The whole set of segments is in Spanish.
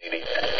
Maybe.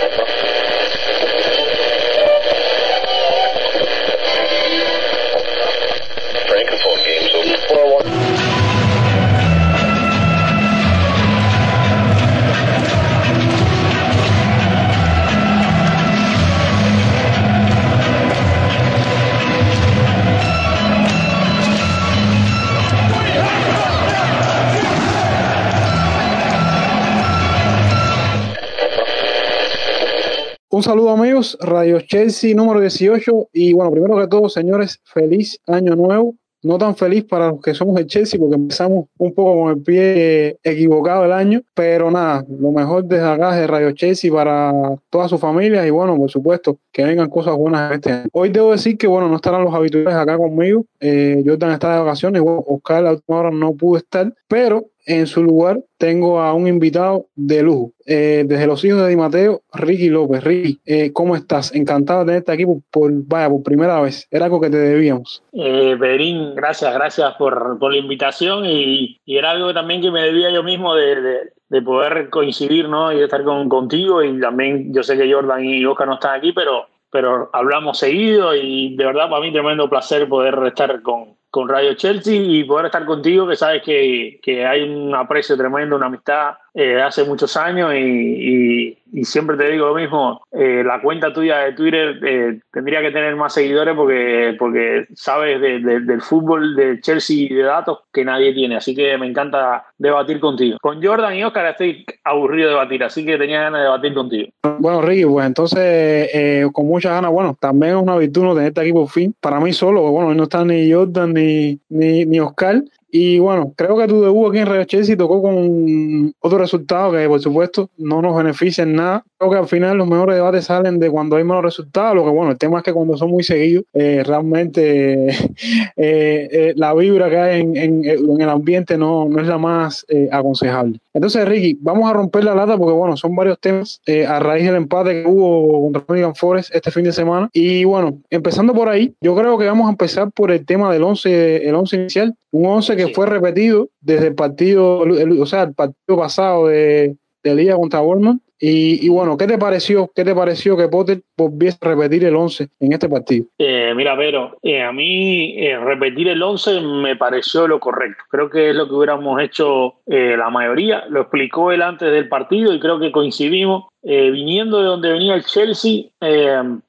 Un saludo amigos, Radio Chelsea número 18 y bueno, primero que todo señores, feliz año nuevo. No tan feliz para los que somos de Chelsea porque empezamos un poco con el pie equivocado el año, pero nada, lo mejor desde acá de Radio Chelsea para toda su familia y bueno, por supuesto, que vengan cosas buenas este año. Hoy debo decir que bueno, no estarán los habituales acá conmigo, eh, Jordan está de vacaciones, bueno, Oscar la última hora no pudo estar, pero en su lugar tengo a un invitado de lujo. Eh, desde los hijos de Di Mateo, Ricky López. Ricky, eh, ¿cómo estás? Encantado de tenerte aquí por, vaya, por primera vez. Era algo que te debíamos. Eh, Berín, gracias, gracias por, por la invitación y, y, era algo también que me debía yo mismo de, de, poder coincidir ¿no? y de estar con, contigo y también yo sé que Jordan y Oscar no están aquí, pero, pero hablamos seguido y de verdad para mí tremendo placer poder estar con, con Radio Chelsea y poder estar contigo, que sabes que, que hay un aprecio tremendo, una amistad eh, hace muchos años y, siempre te digo lo mismo, eh, la cuenta tuya de Twitter eh, tendría que tener más seguidores porque, porque sabes de, del fútbol de Chelsea y de datos que nadie tiene, así que me encanta debatir contigo. Con Jordan y Oscar estoy aburrido de debatir, así que tenía ganas de debatir contigo. Bueno, Ricky, pues entonces con muchas ganas, bueno, también es una virtud no tenerte aquí por fin, para mí solo, bueno, no está ni Jordan ni, ni Oscar, y bueno, creo que tu debut aquí en Real Chelsea tocó con otro resultado que, por supuesto, no nos beneficia en nada. Creo que al final los mejores debates salen de cuando hay malos resultados. Lo que, bueno, el tema es que cuando son muy seguidos, eh, realmente eh, eh, la vibra que hay en, en, en, el ambiente no, no es la más aconsejable. Entonces, Ricky, vamos a romper la lata porque, bueno, son varios temas a raíz del empate que hubo contra Nottingham Forest este fin de semana. Y bueno, empezando por ahí, yo creo que vamos a empezar por el tema del 11, el 11 inicial. Un 11 que fue repetido desde el partido, o sea, el partido pasado de, de Liga contra Bournemouth. Y, bueno, ¿qué te pareció? ¿Qué te pareció que Potter volviese a repetir el 11 en este partido? Eh, mira, Vero, eh, a mí eh, repetir el 11 me pareció lo correcto. Creo que es lo que hubiéramos hecho la mayoría. Lo explicó él antes del partido y creo que coincidimos. Viniendo de donde venía el Chelsea,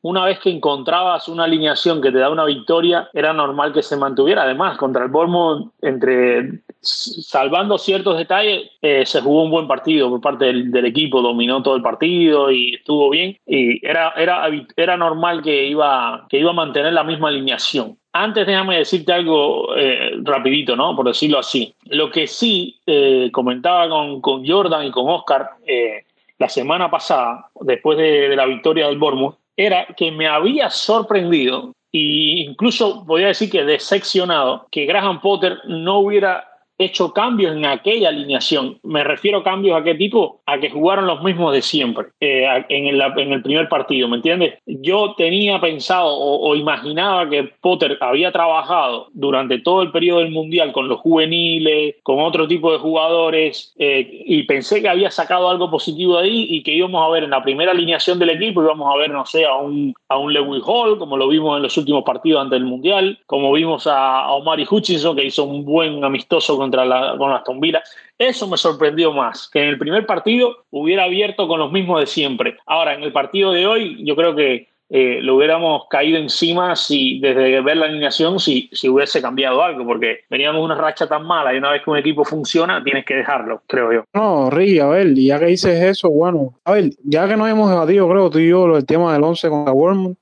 una vez que encontrabas una alineación que te da una victoria, era normal que se mantuviera. Además, contra el Bournemouth, entre salvando ciertos detalles, eh, se jugó un buen partido por parte del, equipo, dominó todo el partido y estuvo bien. Y era, era, era normal que iba, que iba a mantener la misma alineación. Antes déjame decirte algo eh, rapidito, ¿no? Por decirlo así. Lo que sí eh, comentaba con, con, Jordan y con Oscar eh, la semana pasada, después de, la victoria del Bournemouth, era que me había sorprendido e incluso podría decir que decepcionado que Graham Potter no hubiera hecho cambios en aquella alineación. Me refiero a cambios a qué tipo, a que jugaron los mismos de siempre eh, en, el, en, el, primer partido, ¿me entiendes? Yo tenía pensado o, imaginaba que Potter había trabajado durante todo el periodo del Mundial con los juveniles, con otro tipo de jugadores, eh, y pensé que había sacado algo positivo de ahí y que íbamos a ver en la primera alineación del equipo, íbamos a ver, no sé, a un, a un Lewis Hall, como lo vimos en los últimos partidos antes del Mundial, como vimos a, a Omari Hutchinson, que hizo un buen amistoso con contra la, con Aston Villa. Eso me sorprendió más, que en el primer partido hubiera abierto con los mismos de siempre. Ahora, en el partido de hoy, yo creo que eh, lo hubiéramos caído encima si desde ver la alineación si, si hubiese cambiado algo, porque veníamos una racha tan mala y una vez que un equipo funciona, tienes que dejarlo, creo yo. No, Ricky, a ver, ya que dices eso, bueno, a ver, ya que no hemos debatido, creo tú y yo, el tema del 11 con la Bournemouth,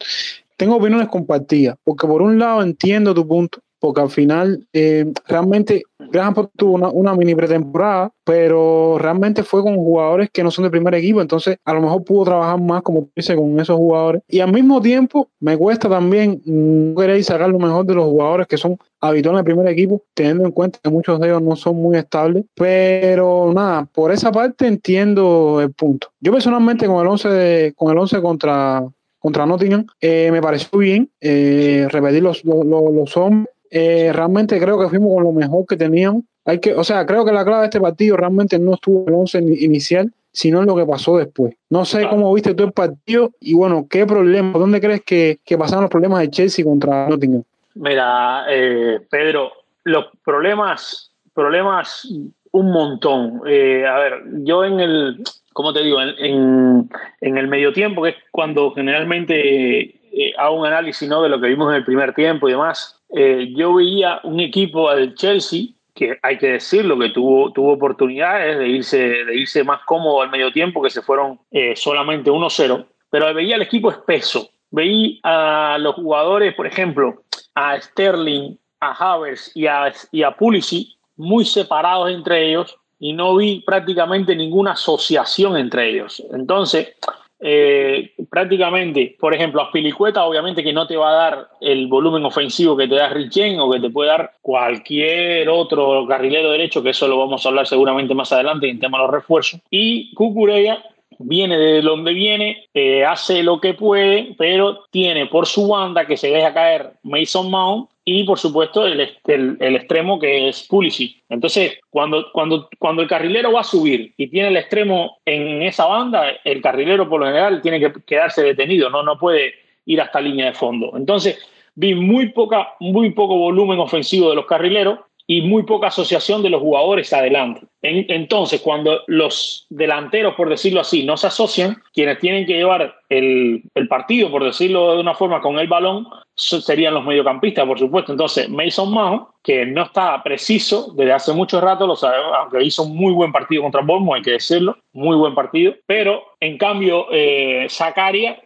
tengo opiniones compartidas, porque por un lado entiendo tu punto, porque al final eh, realmente Graham tuvo una, una, mini pretemporada, pero realmente fue con jugadores que no son de primer equipo, entonces a lo mejor pudo trabajar más, como dice, con esos jugadores. Y al mismo tiempo, me cuesta también no querer sacar lo mejor de los jugadores que son habituales en el primer equipo, teniendo en cuenta que muchos de ellos no son muy estables. Pero nada, por esa parte entiendo el punto. Yo personalmente con el 11, de, con el 11 contra, contra Nottingham, eh, me pareció bien eh, repetir los, los, los hombres eh, realmente creo que fuimos con lo mejor que teníamos. Hay que, o sea, creo que la clave de este partido realmente no estuvo en el 11 inicial, sino en lo que pasó después. No sé cómo viste tú el partido y bueno, ¿qué problema, dónde crees que, que pasaron los problemas de Chelsea contra Nottingham? Mira, eh, Pedro, los problemas, problemas un montón. Eh, a ver, yo en el, ¿cómo te digo? En, en, el medio tiempo, que es cuando generalmente eh, hago un análisis ¿no? de lo que vimos en el primer tiempo y demás, yo veía un equipo del Chelsea que hay que decirlo, que tuvo, tuvo oportunidades de irse, de irse más cómodo al medio tiempo, que se fueron solamente 1-0, pero veía el equipo espeso, veía a los jugadores, por ejemplo, a Sterling, a Havers y a, y a Pulisic muy separados entre ellos y no vi prácticamente ninguna asociación entre ellos. Entonces, eh, prácticamente, por ejemplo, a Pilicueta obviamente que no te va a dar el volumen ofensivo que te da Richen o que te puede dar cualquier otro carrilero derecho, que eso lo vamos a hablar seguramente más adelante en tema de los refuerzos. Y Cucurella viene de donde viene, eh, hace lo que puede, pero tiene por su banda que se deja caer Mason Mount y por supuesto el, el, extremo que es Pulisic. Entonces, cuando, cuando, cuando el carrilero va a subir y tiene el extremo en esa banda, el carrilero por lo general tiene que quedarse detenido, no, no puede ir hasta línea de fondo. Entonces, vi muy, poca, muy poco volumen ofensivo de los carrileros y muy poca asociación de los jugadores adelante. entonces, cuando los delanteros, por decirlo así, no se asocian, quienes tienen que llevar el, partido, por decirlo de una forma, con el balón, serían los mediocampistas, por supuesto. Entonces, Mason Mount, que no está preciso desde hace mucho rato, lo sabemos, aunque hizo un muy buen partido contra Bournemouth, hay que decirlo, muy buen partido, pero en cambio, eh, Zakaria,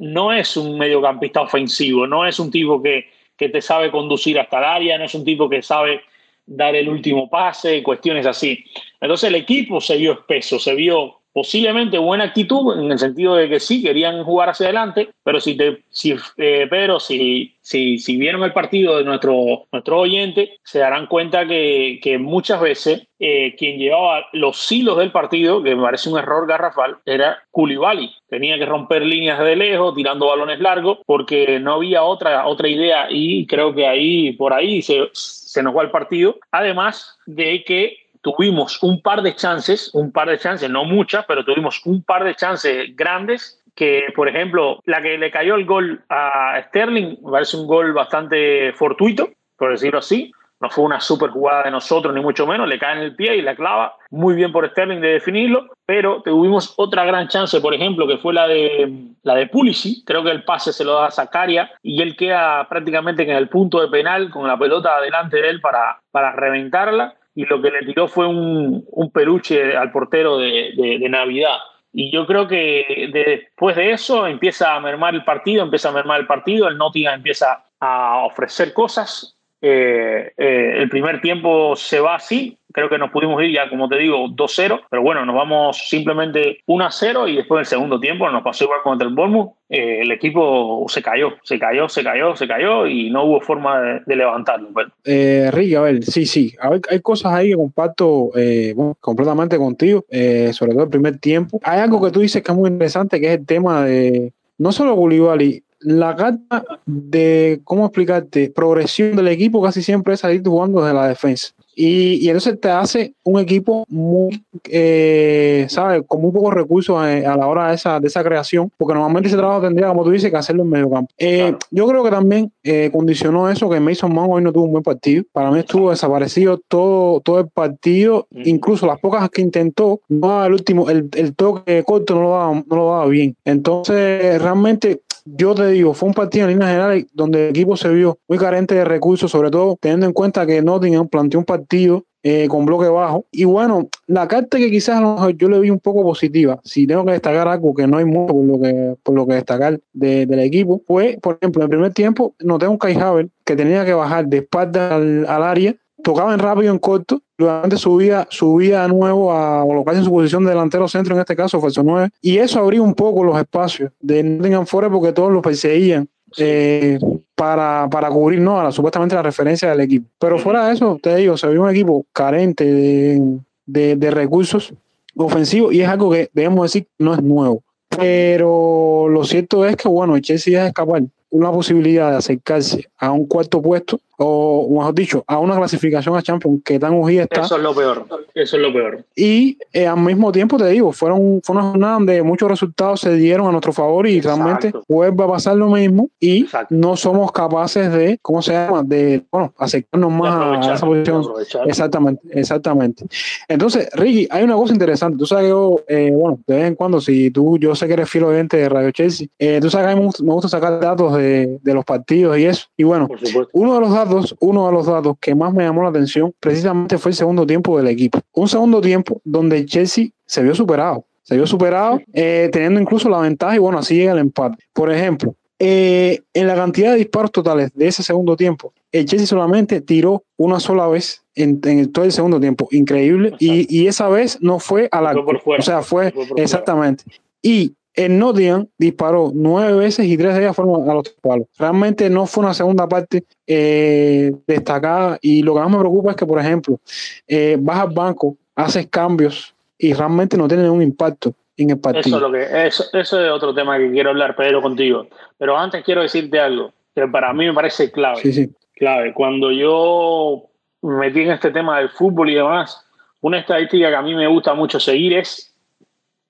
no es un mediocampista ofensivo, no es un tipo que que te sabe conducir hasta el área, no es un tipo que sabe dar el último pase, cuestiones así. Entonces el equipo se vio espeso, se vio posiblemente buena actitud en el sentido de que sí querían jugar hacia adelante, pero si te, si, eh, pero si, si, si, vieron el partido de nuestro, nuestro oyente, se darán cuenta que, que muchas veces eh, quien llevaba los hilos del partido, que me parece un error garrafal, era Koulibaly. Tenía que romper líneas de lejos, tirando balones largos, porque no había otra, otra idea y creo que ahí, por ahí se, se nos va el partido. Además de que tuvimos un par de chances, un par de chances, no muchas, pero tuvimos un par de chances grandes que, por ejemplo, la que le cayó el gol a Sterling, me parece un gol bastante fortuito, por decirlo así. No fue una super jugada de nosotros, ni mucho menos. Le cae en el pie y la clava. Muy bien por Sterling de definirlo. Pero tuvimos otra gran chance, por ejemplo, que fue la de, la de Pulisic. Creo que el pase se lo da a Zakaria y él queda prácticamente en el punto de penal con la pelota delante de él para, para reventarla y lo que le tiró fue un, peluche al portero de, Navidad. Y yo creo que después de eso empieza a mermar el partido, empieza a mermar el partido, el Nottingham empieza a ofrecer cosas. Eh, eh, el primer tiempo se va así, creo que nos pudimos ir ya, como te digo, 2-0, pero bueno, nos vamos simplemente 1-0 y después del segundo tiempo nos pasó igual contra el Bournemouth, eh, el equipo se cayó, se cayó, se cayó, se cayó y no hubo forma de, levantarlo. Eh, Ricky, a ver, sí, sí, a ver, hay cosas ahí que comparto eh, completamente contigo, eh, sobre todo el primer tiempo. Hay algo que tú dices que es muy interesante, que es el tema de no solo Koulibaly, la carta de, ¿cómo explicarte? Progresión del equipo casi siempre es salir jugando desde la defensa. Y, y, entonces te hace un equipo muy, eh, ¿sabes? Con muy pocos recursos a, la hora de esa, de esa creación, porque normalmente ese trabajo tendría, como tú dices, que hacerlo en medio campo. Eh, yo creo que también eh, condicionó eso que Mason Mount hoy no tuvo un buen partido. Para mí estuvo desaparecido todo, todo el partido, incluso las pocas que intentó, no el último, el, el toque corto no lo daba, no lo daba bien. Entonces, realmente yo te digo, fue un partido en líneas generales donde el equipo se vio muy carente de recursos, sobre todo teniendo en cuenta que Nottingham planteó un partido eh, con bloque bajo. Y bueno, la carta que quizás yo le vi un poco positiva, si tengo que destacar algo que no hay mucho por lo que, por lo que destacar del equipo, fue, por ejemplo, en el primer tiempo noté un Kai Haver que tenía que bajar de espalda al, al área tocaba en rápido en corto, luego subía, subía de nuevo a colocarse en su posición de delantero centro, en este caso falso 9, y eso abrió un poco los espacios de Nottingham Forest porque todos los perseguían eh, para, para cubrir ¿no? a la, supuestamente la referencia del equipo. Pero fuera de eso, te digo, se vio un equipo carente de, de, de recursos ofensivos y es algo que debemos decir no es nuevo. Pero lo cierto es que, bueno, Chelsea es escapar una posibilidad de acercarse a un cuarto puesto o mejor dicho, a una clasificación a Champions que tan urgida está. Eso es lo peor, eso es lo peor. Y eh, al mismo tiempo te digo, fueron, fue una jornada donde muchos resultados se dieron a nuestro favor y realmente vuelve a pasar lo mismo y no somos capaces de, ¿cómo se llama? De, bueno, acercarnos más a esa posición. Exactamente, exactamente. Entonces, Ricky, hay una cosa interesante. Tú sabes que yo, eh, bueno, de vez en cuando, si tú, yo sé que eres fiel oyente de Radio Chelsea, eh, tú sabes que a mí me gusta, sacar datos de, de, los partidos y eso. Y bueno, uno de los datos, uno de los datos que más me llamó la atención precisamente fue el segundo tiempo del equipo. Un segundo tiempo donde Chelsea se vio superado. Se vio superado, eh, teniendo incluso la ventaja y bueno, así llega el empate. Por ejemplo, en la cantidad de disparos totales de ese segundo tiempo, el Chelsea solamente tiró una sola vez en, todo el segundo tiempo. Increíble. Y, esa vez no fue a la. O sea, fue, exactamente. Y el Nottingham disparó nueve veces y tres de ellas fueron a los palos. Realmente no fue una segunda parte eh, destacada. Y lo que más me preocupa es que, por ejemplo, eh, vas al banco, haces cambios y realmente no tienen un impacto en el partido. Eso es, lo que, eso, eso es otro tema que quiero hablar, Pedro, contigo. Pero antes quiero decirte algo que para mí me parece clave. Sí, sí clave. Cuando yo me metí en este tema del fútbol y demás, una estadística que a mí me gusta mucho seguir es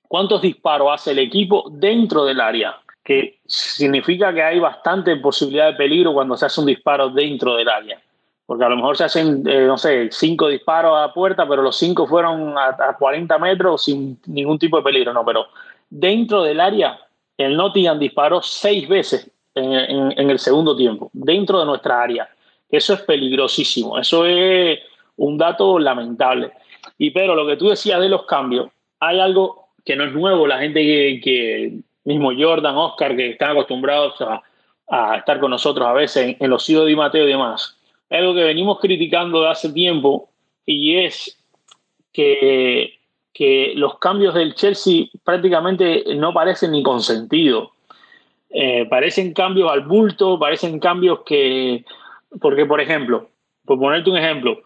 cuántos disparos hace el equipo dentro del área, que significa que hay bastante posibilidad de peligro cuando se hace un disparo dentro del área. Porque a lo mejor se hacen, eh, no sé, cinco disparos a la puerta, pero los cinco fueron a, 40 metros sin ningún tipo de peligro. No, pero dentro del área, el Nottingham disparó seis veces en el segundo tiempo, dentro de nuestra área. Eso es peligrosísimo, eso es un dato lamentable. Y pero lo que tú decías de los cambios, hay algo que no es nuevo, la gente que, mismo Jordan, Oscar, que están acostumbrados a, estar con nosotros a veces en, los hijos de Mateo y demás, algo que venimos criticando de hace tiempo y es que, que los cambios del Chelsea prácticamente no parecen ni con sentido. Eh, parecen cambios al bulto, parecen cambios que, porque, por ejemplo, por ponerte un ejemplo,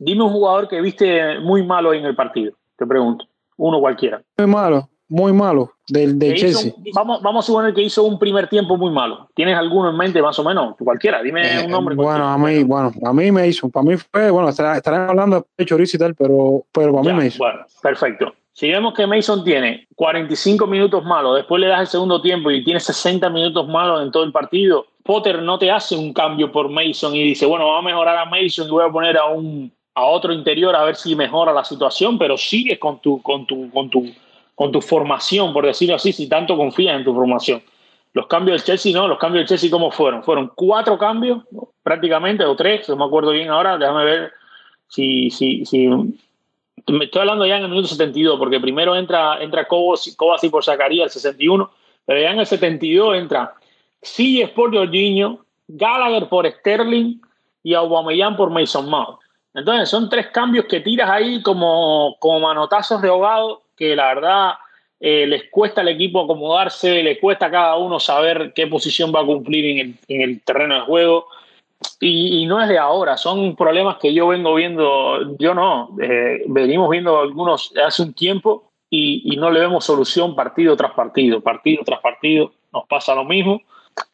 dime un jugador que viste muy malo en el partido, te pregunto, uno cualquiera. Muy malo, muy malo, del, Chelsea. vamos, vamos a suponer que hizo un primer tiempo muy malo. ¿Tienes alguno en mente más o menos? Cualquiera, dime eh, un nombre. Bueno, a mí, bueno, a mí me hizo, para mí fue, bueno, estarán hablando de chorizo y tal, pero, pero para mí me hizo. Bueno, perfecto. Si vemos que Mason tiene 45 minutos malos, después le das el segundo tiempo y tiene 60 minutos malos en todo el partido, Potter no te hace un cambio por Mason y dice, bueno, vamos a mejorar a Mason y voy a poner a un a otro interior a ver si mejora la situación, pero sigues con tu, con tu, con tu, con tu formación, por decirlo así, si tanto confías en tu formación. Los cambios del Chelsea, no, los cambios del Chelsea, ¿cómo fueron? Fueron cuatro cambios, prácticamente, o tres, no me acuerdo bien ahora, déjame ver si, si, si me estoy hablando ya en el minuto 72, porque primero entra, entra Kovacic por Zacarías el 61, pero ya en el 72 entra Silles por Jorginho, Gallagher por Sterling y Aubameyang por Mason Mount. Entonces son tres cambios que tiras ahí como, como manotazos de ahogado que la verdad eh, les cuesta al equipo acomodarse, les cuesta a cada uno saber qué posición va a cumplir en el, en el terreno de juego. Y, no es de ahora, son problemas que yo vengo viendo, yo no, eh, venimos viendo algunos hace un tiempo y, y, no le vemos solución partido tras partido, partido tras partido, nos pasa lo mismo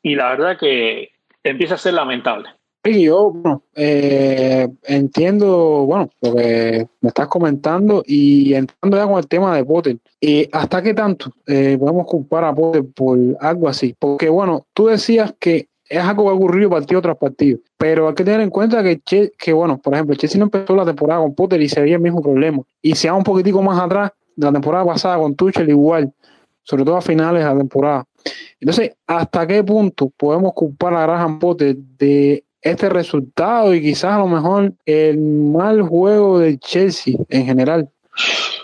y la verdad que empieza a ser lamentable. Sí, yo eh, entiendo, bueno, lo que me estás comentando y entrando ya con el tema de Potter. Eh, ¿Hasta qué tanto eh, podemos culpar a Potter por algo así? Porque, bueno, tú decías que es algo que ha ocurrido partido tras partido, pero hay que tener en cuenta que, que bueno, por ejemplo, Chelsea no empezó la temporada con Potter y se veía el mismo problema. Y se va un poquitico más atrás de la temporada pasada con Tuchel igual, sobre todo a finales de la temporada. Entonces, ¿hasta qué punto podemos culpar a Graham Potter de este resultado y quizás a lo mejor el mal juego de Chelsea en general?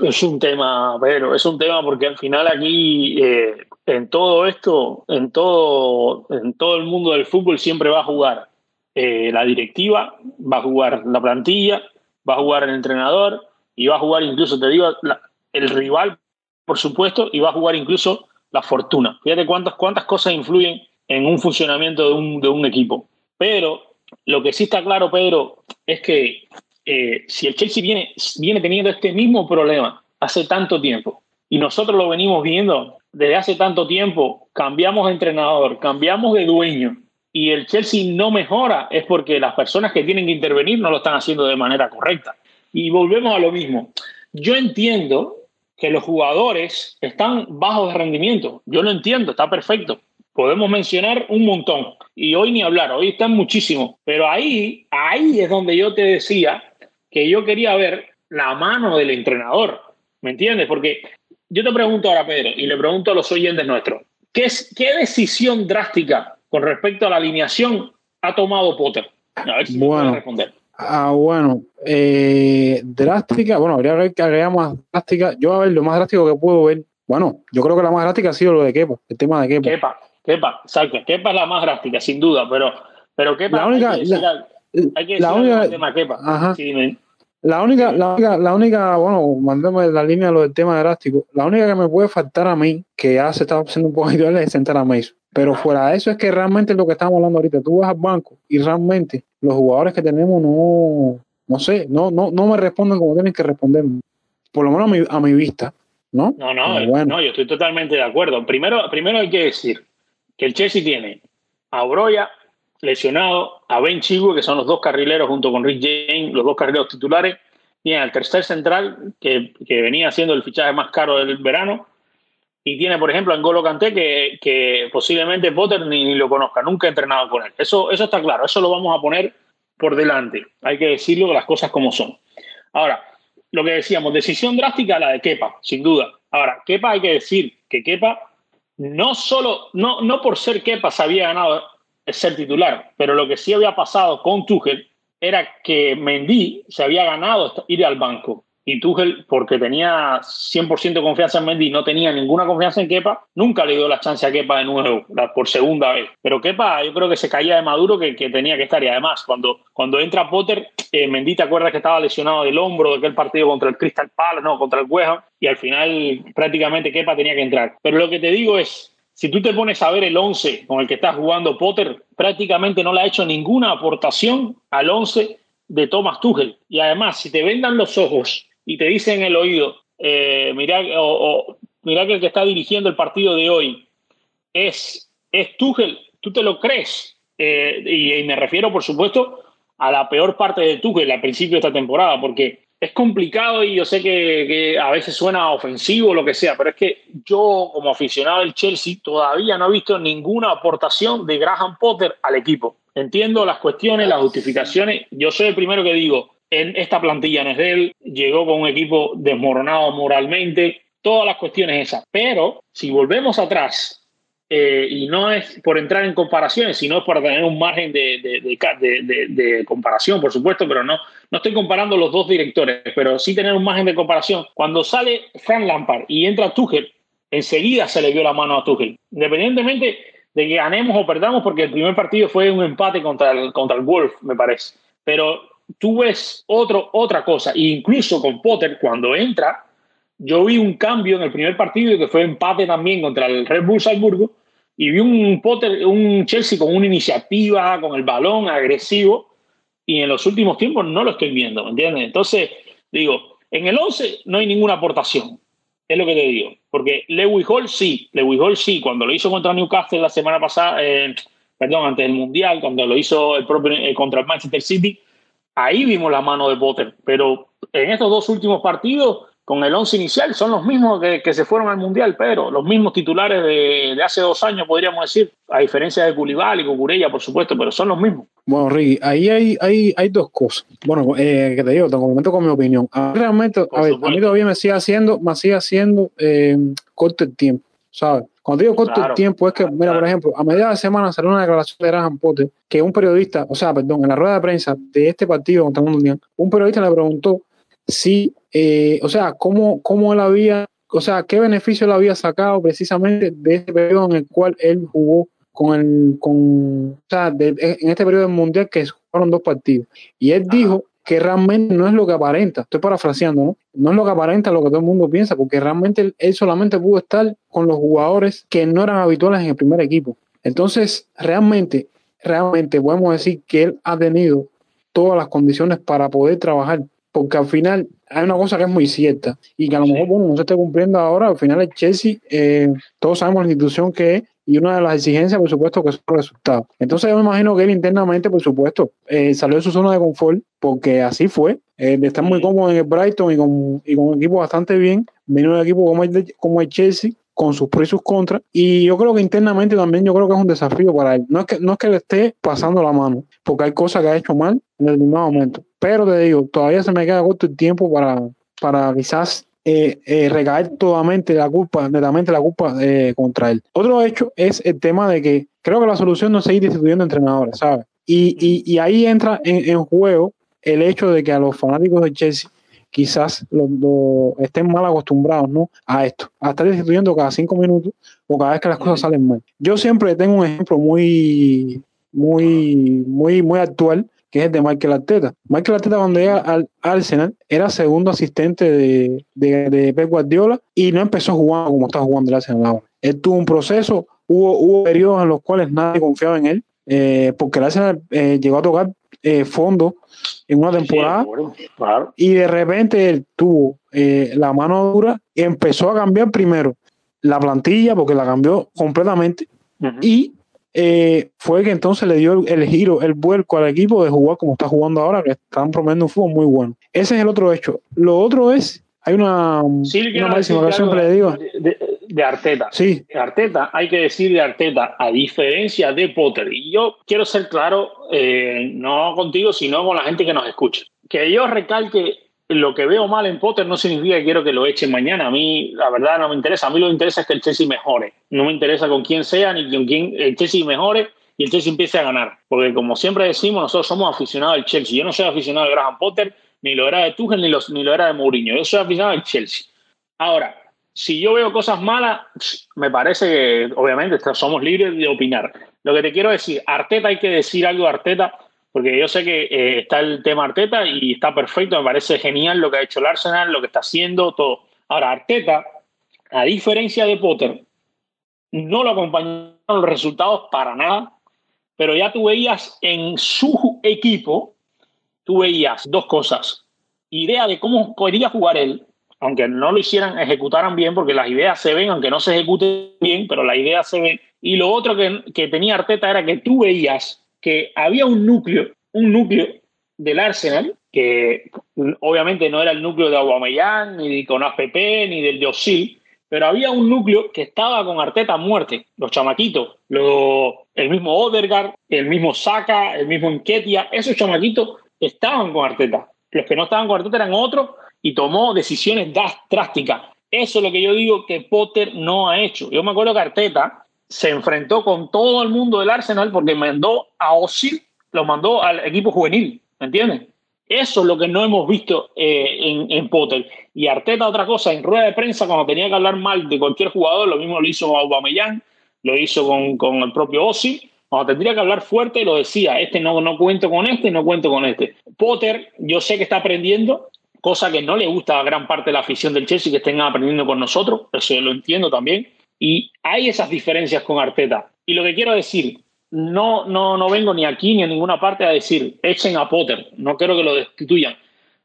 Es un tema, pero es un tema porque al final aquí eh, en todo esto, en todo, en todo el mundo del fútbol siempre va a jugar eh, la directiva, va a jugar la plantilla, va a jugar el entrenador y va a jugar incluso, te digo, el rival, por supuesto, y va a jugar incluso la fortuna. Fíjate cuántas, cuántas cosas influyen en un funcionamiento de un, de un equipo. Pero lo que sí está claro, Pedro, es que eh, si el Chelsea viene, viene teniendo este mismo problema hace tanto tiempo y nosotros lo venimos viendo desde hace tanto tiempo, cambiamos de entrenador, cambiamos de dueño y el Chelsea no mejora, es porque las personas que tienen que intervenir no lo están haciendo de manera correcta. Y volvemos a lo mismo. Yo entiendo que los jugadores están bajos de rendimiento. Yo lo entiendo, está perfecto. Podemos mencionar un montón. Y hoy ni hablar, hoy están muchísimos. Pero ahí, ahí es donde yo te decía que yo quería ver la mano del entrenador. ¿Me entiendes? Porque yo te pregunto ahora, Pedro, y le pregunto a los oyentes nuestros, ¿qué, es, qué decisión drástica con respecto a la alineación ha tomado Potter? A ver si bueno, responder. Ah, bueno, eh, drástica, bueno, habría que agregar más drástica. Yo a ver, lo más drástico que puedo ver, bueno, yo creo que la más drástica ha sido lo de Kepa, el tema de Kepa. Kepa, Kepa, exacto. Kepa es la más drástica, sin duda, pero, pero Kepa... La única... Hay que decir, la, hay que decir la única, tema Kepa. Ajá. Sí, la única, la única, la única, bueno, mandemos la línea lo del tema drástico. La única que me puede faltar a mí, que ya se está haciendo un poco ideal, es sentar a Mason. Pero fuera de eso es que realmente lo que estamos hablando ahorita, tú vas al banco y realmente los jugadores que tenemos no, no sé, no, no, no me responden como tienen que responder, por lo menos a mi, a mi vista, ¿no? No, no, no, yo estoy totalmente de acuerdo. Primero, primero hay que decir que el Chelsea tiene a Broya lesionado, a Ben Chigo, que son los dos carrileros junto con Rick James, los dos carrileros titulares, tiene al tercer central, que, venía siendo el fichaje más caro del verano, y tiene, por ejemplo, a N'Golo Kanté, que, que posiblemente Potter ni, lo conozca, nunca ha entrenado con él. Eso, eso está claro, eso lo vamos a poner por delante. Hay que decirlo las cosas como son. Ahora, lo que decíamos, decisión drástica la de Kepa, sin duda. Ahora, Kepa hay que decir que Kepa no solo, no, no por ser Kepa se había ganado ser titular, pero lo que sí había pasado con Tuchel era que Mendy se había ganado ir al banco y Tuchel, porque tenía 100% confianza en Mendy, no tenía ninguna confianza en Kepa, nunca le dio la chance a Kepa de nuevo, por segunda vez. Pero Kepa yo creo que se caía de Maduro que, tenía que estar. Y además, cuando, cuando entra Potter, eh, Mendy te acuerdas que estaba lesionado del hombro de aquel partido contra el Crystal Palace, no, contra el West y al final prácticamente Kepa tenía que entrar. Pero lo que te digo es, si tú te pones a ver el 11 con el que está jugando Potter, prácticamente no le ha hecho ninguna aportación al 11 de Thomas Tuchel. Y además, si te vendan los ojos y te dice en el oído, eh, mira que el que está dirigiendo el partido de hoy es, es Tuchel, tú te lo crees. Eh, y, me refiero, por supuesto, a la peor parte de Tuchel al principio de esta temporada, porque es complicado y yo sé que, que, a veces suena ofensivo o lo que sea, pero es que yo como aficionado del Chelsea todavía no he visto ninguna aportación de Graham Potter al equipo. Entiendo las cuestiones, las justificaciones. Yo soy el primero que digo, en esta plantilla no es de él, llegó con un equipo desmoronado moralmente, todas las cuestiones esas. Pero si volvemos atrás, eh, y no es por entrar en comparaciones, sino es para tener un margen de, de, de, comparación, por supuesto, pero no, no estoy comparando los dos directores, pero sí tener un margen de comparación. Cuando sale Frank Lampard y entra Tuchel, enseguida se le dio la mano a Tuchel, independientemente de que ganemos o perdamos, porque el primer partido fue un empate contra el, contra el Wolf, me parece. Pero tú ves otro, otra cosa, e incluso con Potter, cuando entra, yo vi un cambio en el primer partido que fue empate también contra el Red Bull Salzburgo y vi un Potter, un Chelsea con una iniciativa, con el balón agresivo y en los últimos tiempos no lo estoy viendo, ¿me entiendes? Entonces, digo, en el 11 no hay ninguna aportación, es lo que te digo, porque Lewis Hall sí, Lewis Hall sí, cuando lo hizo contra Newcastle la semana pasada, eh, perdón, antes del Mundial, cuando lo hizo el propio, eh, contra el Manchester City, ahí vimos la mano de Potter, pero en estos dos últimos partidos, con el once inicial, son los mismos que, se fueron al Mundial, pero los mismos titulares de, hace dos años, podríamos decir, a diferencia de Culibal y Cucurella, por supuesto, pero son los mismos. Bueno, Ricky, ahí hay, hay, hay dos cosas. Bueno, eh, que te digo, te comento con mi opinión. A realmente, a, ver, a mí todavía me sigue haciendo, me sigue haciendo eh, corto el tiempo, ¿sabes? Cuando digo corto el tiempo, es que, mira, por ejemplo, a mediados de semana salió una declaración de Graham Potter que un periodista, o sea, perdón, en la rueda de prensa de este partido contra el Mundial, un periodista le preguntó si, eh, o sea, cómo, cómo él había, o sea, qué beneficio le había sacado precisamente de este periodo en el cual él jugó con el, con, o sea, en este periodo del Mundial que fueron dos partidos. Y él dijo que realmente no es lo que aparenta, estoy parafraseando, ¿no? No es lo que aparenta lo que todo el mundo piensa, porque realmente él, solamente pudo estar con los jugadores que no eran habituales en el primer equipo. Entonces, realmente, realmente podemos decir que él ha tenido todas las condiciones para poder trabajar, porque al final hay una cosa que es muy cierta y que a lo mejor bueno, no se esté cumpliendo ahora, al final el Chelsea, eh, todos sabemos la institución que es y una de las exigencias, por supuesto, que es el resultado. Entonces yo me imagino que él internamente, por supuesto, eh, salió de su zona de confort, porque así fue, eh, de estar muy cómodo en el Brighton y con, y con un equipo bastante bien, vino un equipo como el, como el Chelsea, con sus pros y sus contras. Y yo creo que internamente también yo creo que es un desafío para él. No es que, no es que le esté pasando la mano, porque hay cosas que ha hecho mal en el mismo momento. Pero te digo, todavía se me queda corto el tiempo para, para quizás eh, eh, recaer totalmente la culpa, netamente la culpa eh, contra él. Otro hecho es el tema de que creo que la solución no es seguir destituyendo entrenadores, ¿sabes? Y, y, y ahí entra en, en, juego el hecho de que a los fanáticos de Chelsea quizás lo, lo estén mal acostumbrados ¿no? a esto, a estar destituyendo cada cinco minutos o cada vez que las cosas salen mal. Yo siempre tengo un ejemplo muy, muy, muy, muy actual que es el de Michael Arteta. Michael Arteta cuando llega al Arsenal era segundo asistente de, de, de Pep Guardiola y no empezó jugando como está jugando el Arsenal ahora. Él tuvo un proceso, hubo, hubo periodos en los cuales nadie confiaba en él, eh, porque el Arsenal eh, llegó a tocar eh, fondo en una temporada Sí, bueno, claro. y de repente él tuvo eh, la mano dura y empezó a cambiar primero la plantilla porque la cambió completamente Ujú. y eh, fue que entonces le dio el, el giro, el vuelco al equipo de jugar como está jugando ahora, que están promediando un fútbol muy bueno. Ese es el otro hecho. Lo otro es, hay una, Sí, una máxima que siempre le digo. de, de- Arteta. Sí, Arteta, hay que decir de Arteta, a diferencia de Potter, y yo quiero ser claro, eh, no contigo, sino con la gente que nos escucha. Que yo recalque lo que veo mal en Potter no significa que quiero que lo echen mañana. A mí, la verdad, no me interesa. A mí lo que interesa es que el Chelsea mejore. No me interesa con quién sea ni con quién el Chelsea mejore y el Chelsea empiece a ganar. Porque como siempre decimos, nosotros somos aficionados al Chelsea. Yo no soy aficionado de Graham Potter, ni lo era de Tuchel, ni, los, ni lo era de Mourinho. Yo soy aficionado al Chelsea. Ahora, si yo veo cosas malas, me parece que obviamente somos libres de opinar. Lo que te quiero decir, Arteta hay que decir algo de Arteta, porque yo sé que eh, está el tema Arteta y está perfecto, me parece genial lo que ha hecho el Arsenal, lo que está haciendo, todo. Ahora, Arteta, a diferencia de Potter, no lo acompañaron los resultados para nada, pero ya tú veías en su equipo, tú veías dos cosas. Idea de cómo quería jugar él, aunque no lo hicieran, ejecutaran bien, porque las ideas se ven, aunque no se ejecuten bien, pero las ideas se ven. Y lo otro que, que tenía Arteta era que tú veías que había un núcleo, un núcleo del Arsenal, que obviamente no era el núcleo de Aubameyang, ni con APP, ni del de Osil, pero había un núcleo que estaba con Arteta a muerte, los chamaquitos, lo- el mismo Odegaard, el mismo Saka, el mismo Enquetia, esos chamaquitos estaban con Arteta. Los que no estaban con Arteta eran otros y tomó decisiones drásticas. Eso es lo que yo digo que Potter no ha hecho. Yo me acuerdo que Arteta se enfrentó con todo el mundo del Arsenal porque mandó a Osil, lo mandó al equipo juvenil, ¿me entiendes? Eso es lo que no hemos visto eh, en, en Potter. Y Arteta, otra cosa, en rueda de prensa, cuando tenía que hablar mal de cualquier jugador, lo mismo lo hizo con Aubameyang, lo hizo con, con el propio Osil. Cuando tendría que hablar fuerte, lo decía, este no, no cuento con este, no cuento con este. Potter, yo sé que está aprendiendo, cosa que no le gusta a gran parte de la afición del Chelsea que estén aprendiendo con nosotros, eso yo lo entiendo también. Y hay esas diferencias con Arteta. Y lo que quiero decir, no, no, no vengo ni aquí ni a ninguna parte a decir echen a Potter, no quiero que lo destituyan,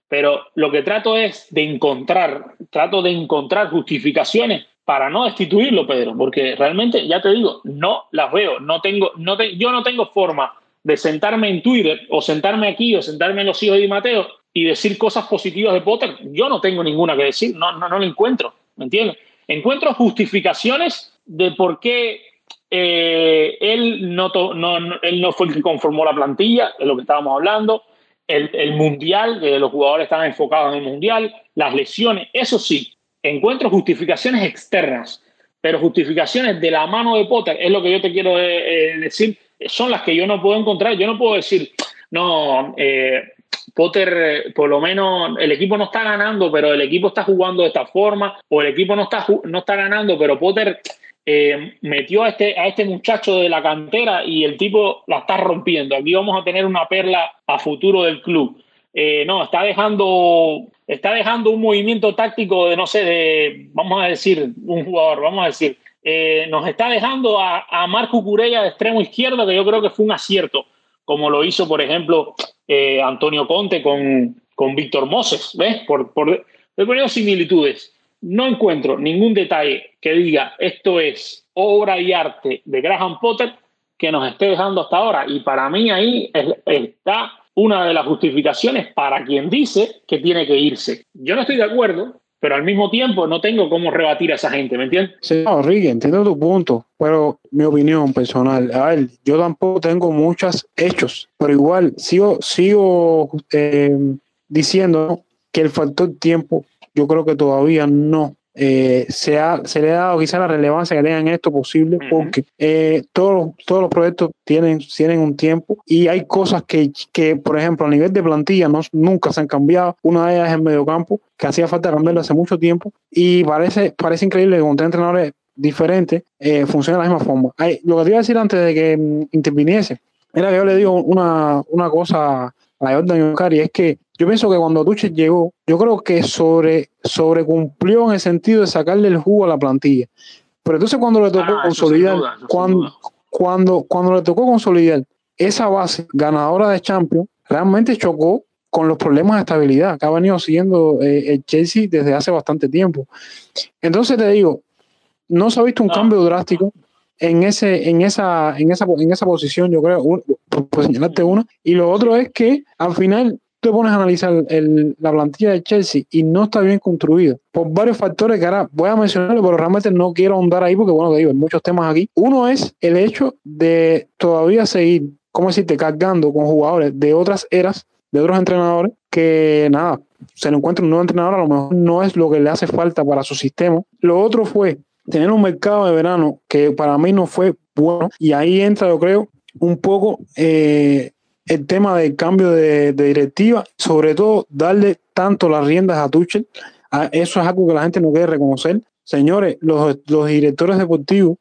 pero lo que trato es de encontrar, trato de encontrar justificaciones para no destituirlo, Pedro, porque realmente, ya te digo, no las veo, no tengo, no te- yo no tengo forma de sentarme en Twitter o sentarme aquí o sentarme en los hijos de Mateo y decir cosas positivas de Potter, yo no tengo ninguna que decir, no, no, no lo encuentro, ¿me entiendes? Encuentro justificaciones de por qué eh, él, no, no, él no fue el que conformó la plantilla, de lo que estábamos hablando, el, el mundial, que los jugadores estaban enfocados en el mundial, las lesiones, eso sí, encuentro justificaciones externas, pero justificaciones de la mano de Potter, es lo que yo te quiero eh, eh, decir, son las que yo no puedo encontrar. Yo no puedo decir, no, Potter, eh, por lo menos el equipo no está ganando, pero el equipo está jugando de esta forma, o el equipo no está, no está ganando, pero Potter eh, metió a este, a este muchacho de la cantera y el tipo la está rompiendo. Aquí vamos a tener una perla a futuro del club. Eh, no, está dejando, está dejando un movimiento táctico de, no sé, de, vamos a decir, un jugador, vamos a decir, nos está dejando a, a Marco Curella de extremo izquierdo, que yo creo que fue un acierto, como lo hizo, por ejemplo, eh, Antonio Conte con, con Víctor Moses, ¿ves? Por, por, similitudes. no encuentro ningún detalle que diga esto es obra y arte de Graham Potter que nos esté dejando hasta ahora. Y para mí ahí está una de las justificaciones para quien dice que tiene que irse. Yo no estoy de acuerdo, pero al mismo tiempo no tengo cómo rebatir a esa gente, ¿me entiendes? Sí, no, Ricky, entiendo tu punto, pero mi opinión personal, a ver, yo tampoco tengo muchos hechos, pero igual sigo, sigo eh, diciendo que el factor tiempo, yo creo que todavía no eh, se, ha, se le ha dado quizá la relevancia que tengan esto posible, porque eh, todos, todos los proyectos tienen, tienen un tiempo y hay cosas que, que, por ejemplo, a nivel de plantilla no, nunca se han cambiado. Una de ellas es el mediocampo, que hacía falta cambiarlo hace mucho tiempo y parece, parece increíble que con tres entrenadores diferentes eh, funciona de la misma forma. Hay, lo que te iba a decir antes de que mm, interviniese era que yo le digo una, una cosa a Jordan y es que yo pienso que cuando Tuchel llegó, yo creo que sobre, sobrecumplió en el sentido de sacarle el jugo a la plantilla. Pero entonces cuando le tocó Ah, consolidar, duda, cuando, cuando, cuando le tocó consolidar esa base ganadora de Champions, realmente chocó con los problemas de estabilidad que ha venido siguiendo eh, el Chelsea desde hace bastante tiempo. Entonces te digo, no se ha visto un cambio drástico en ese, en esa, en esa, en esa posición, yo creo, un- por, por señalarte una. Y lo otro es que al final te pones a analizar el- la plantilla de Chelsea y no está bien construida por varios factores que ahora voy a mencionarlo, pero realmente no quiero ahondar ahí porque, bueno, te digo, hay muchos temas aquí. Uno es el hecho de todavía seguir, ¿cómo decirte?, cargando con jugadores de otras eras, de otros entrenadores, que nada, se le encuentra un nuevo entrenador, a lo mejor no es lo que le hace falta para su sistema. Lo otro fue tener un mercado de verano que para mí no fue bueno y ahí entra, yo creo, un poco eh, el tema del cambio de, de directiva, sobre todo darle tanto las riendas a Tuchel, a- eso es algo que la gente no quiere reconocer. Señores, los, los directores deportivos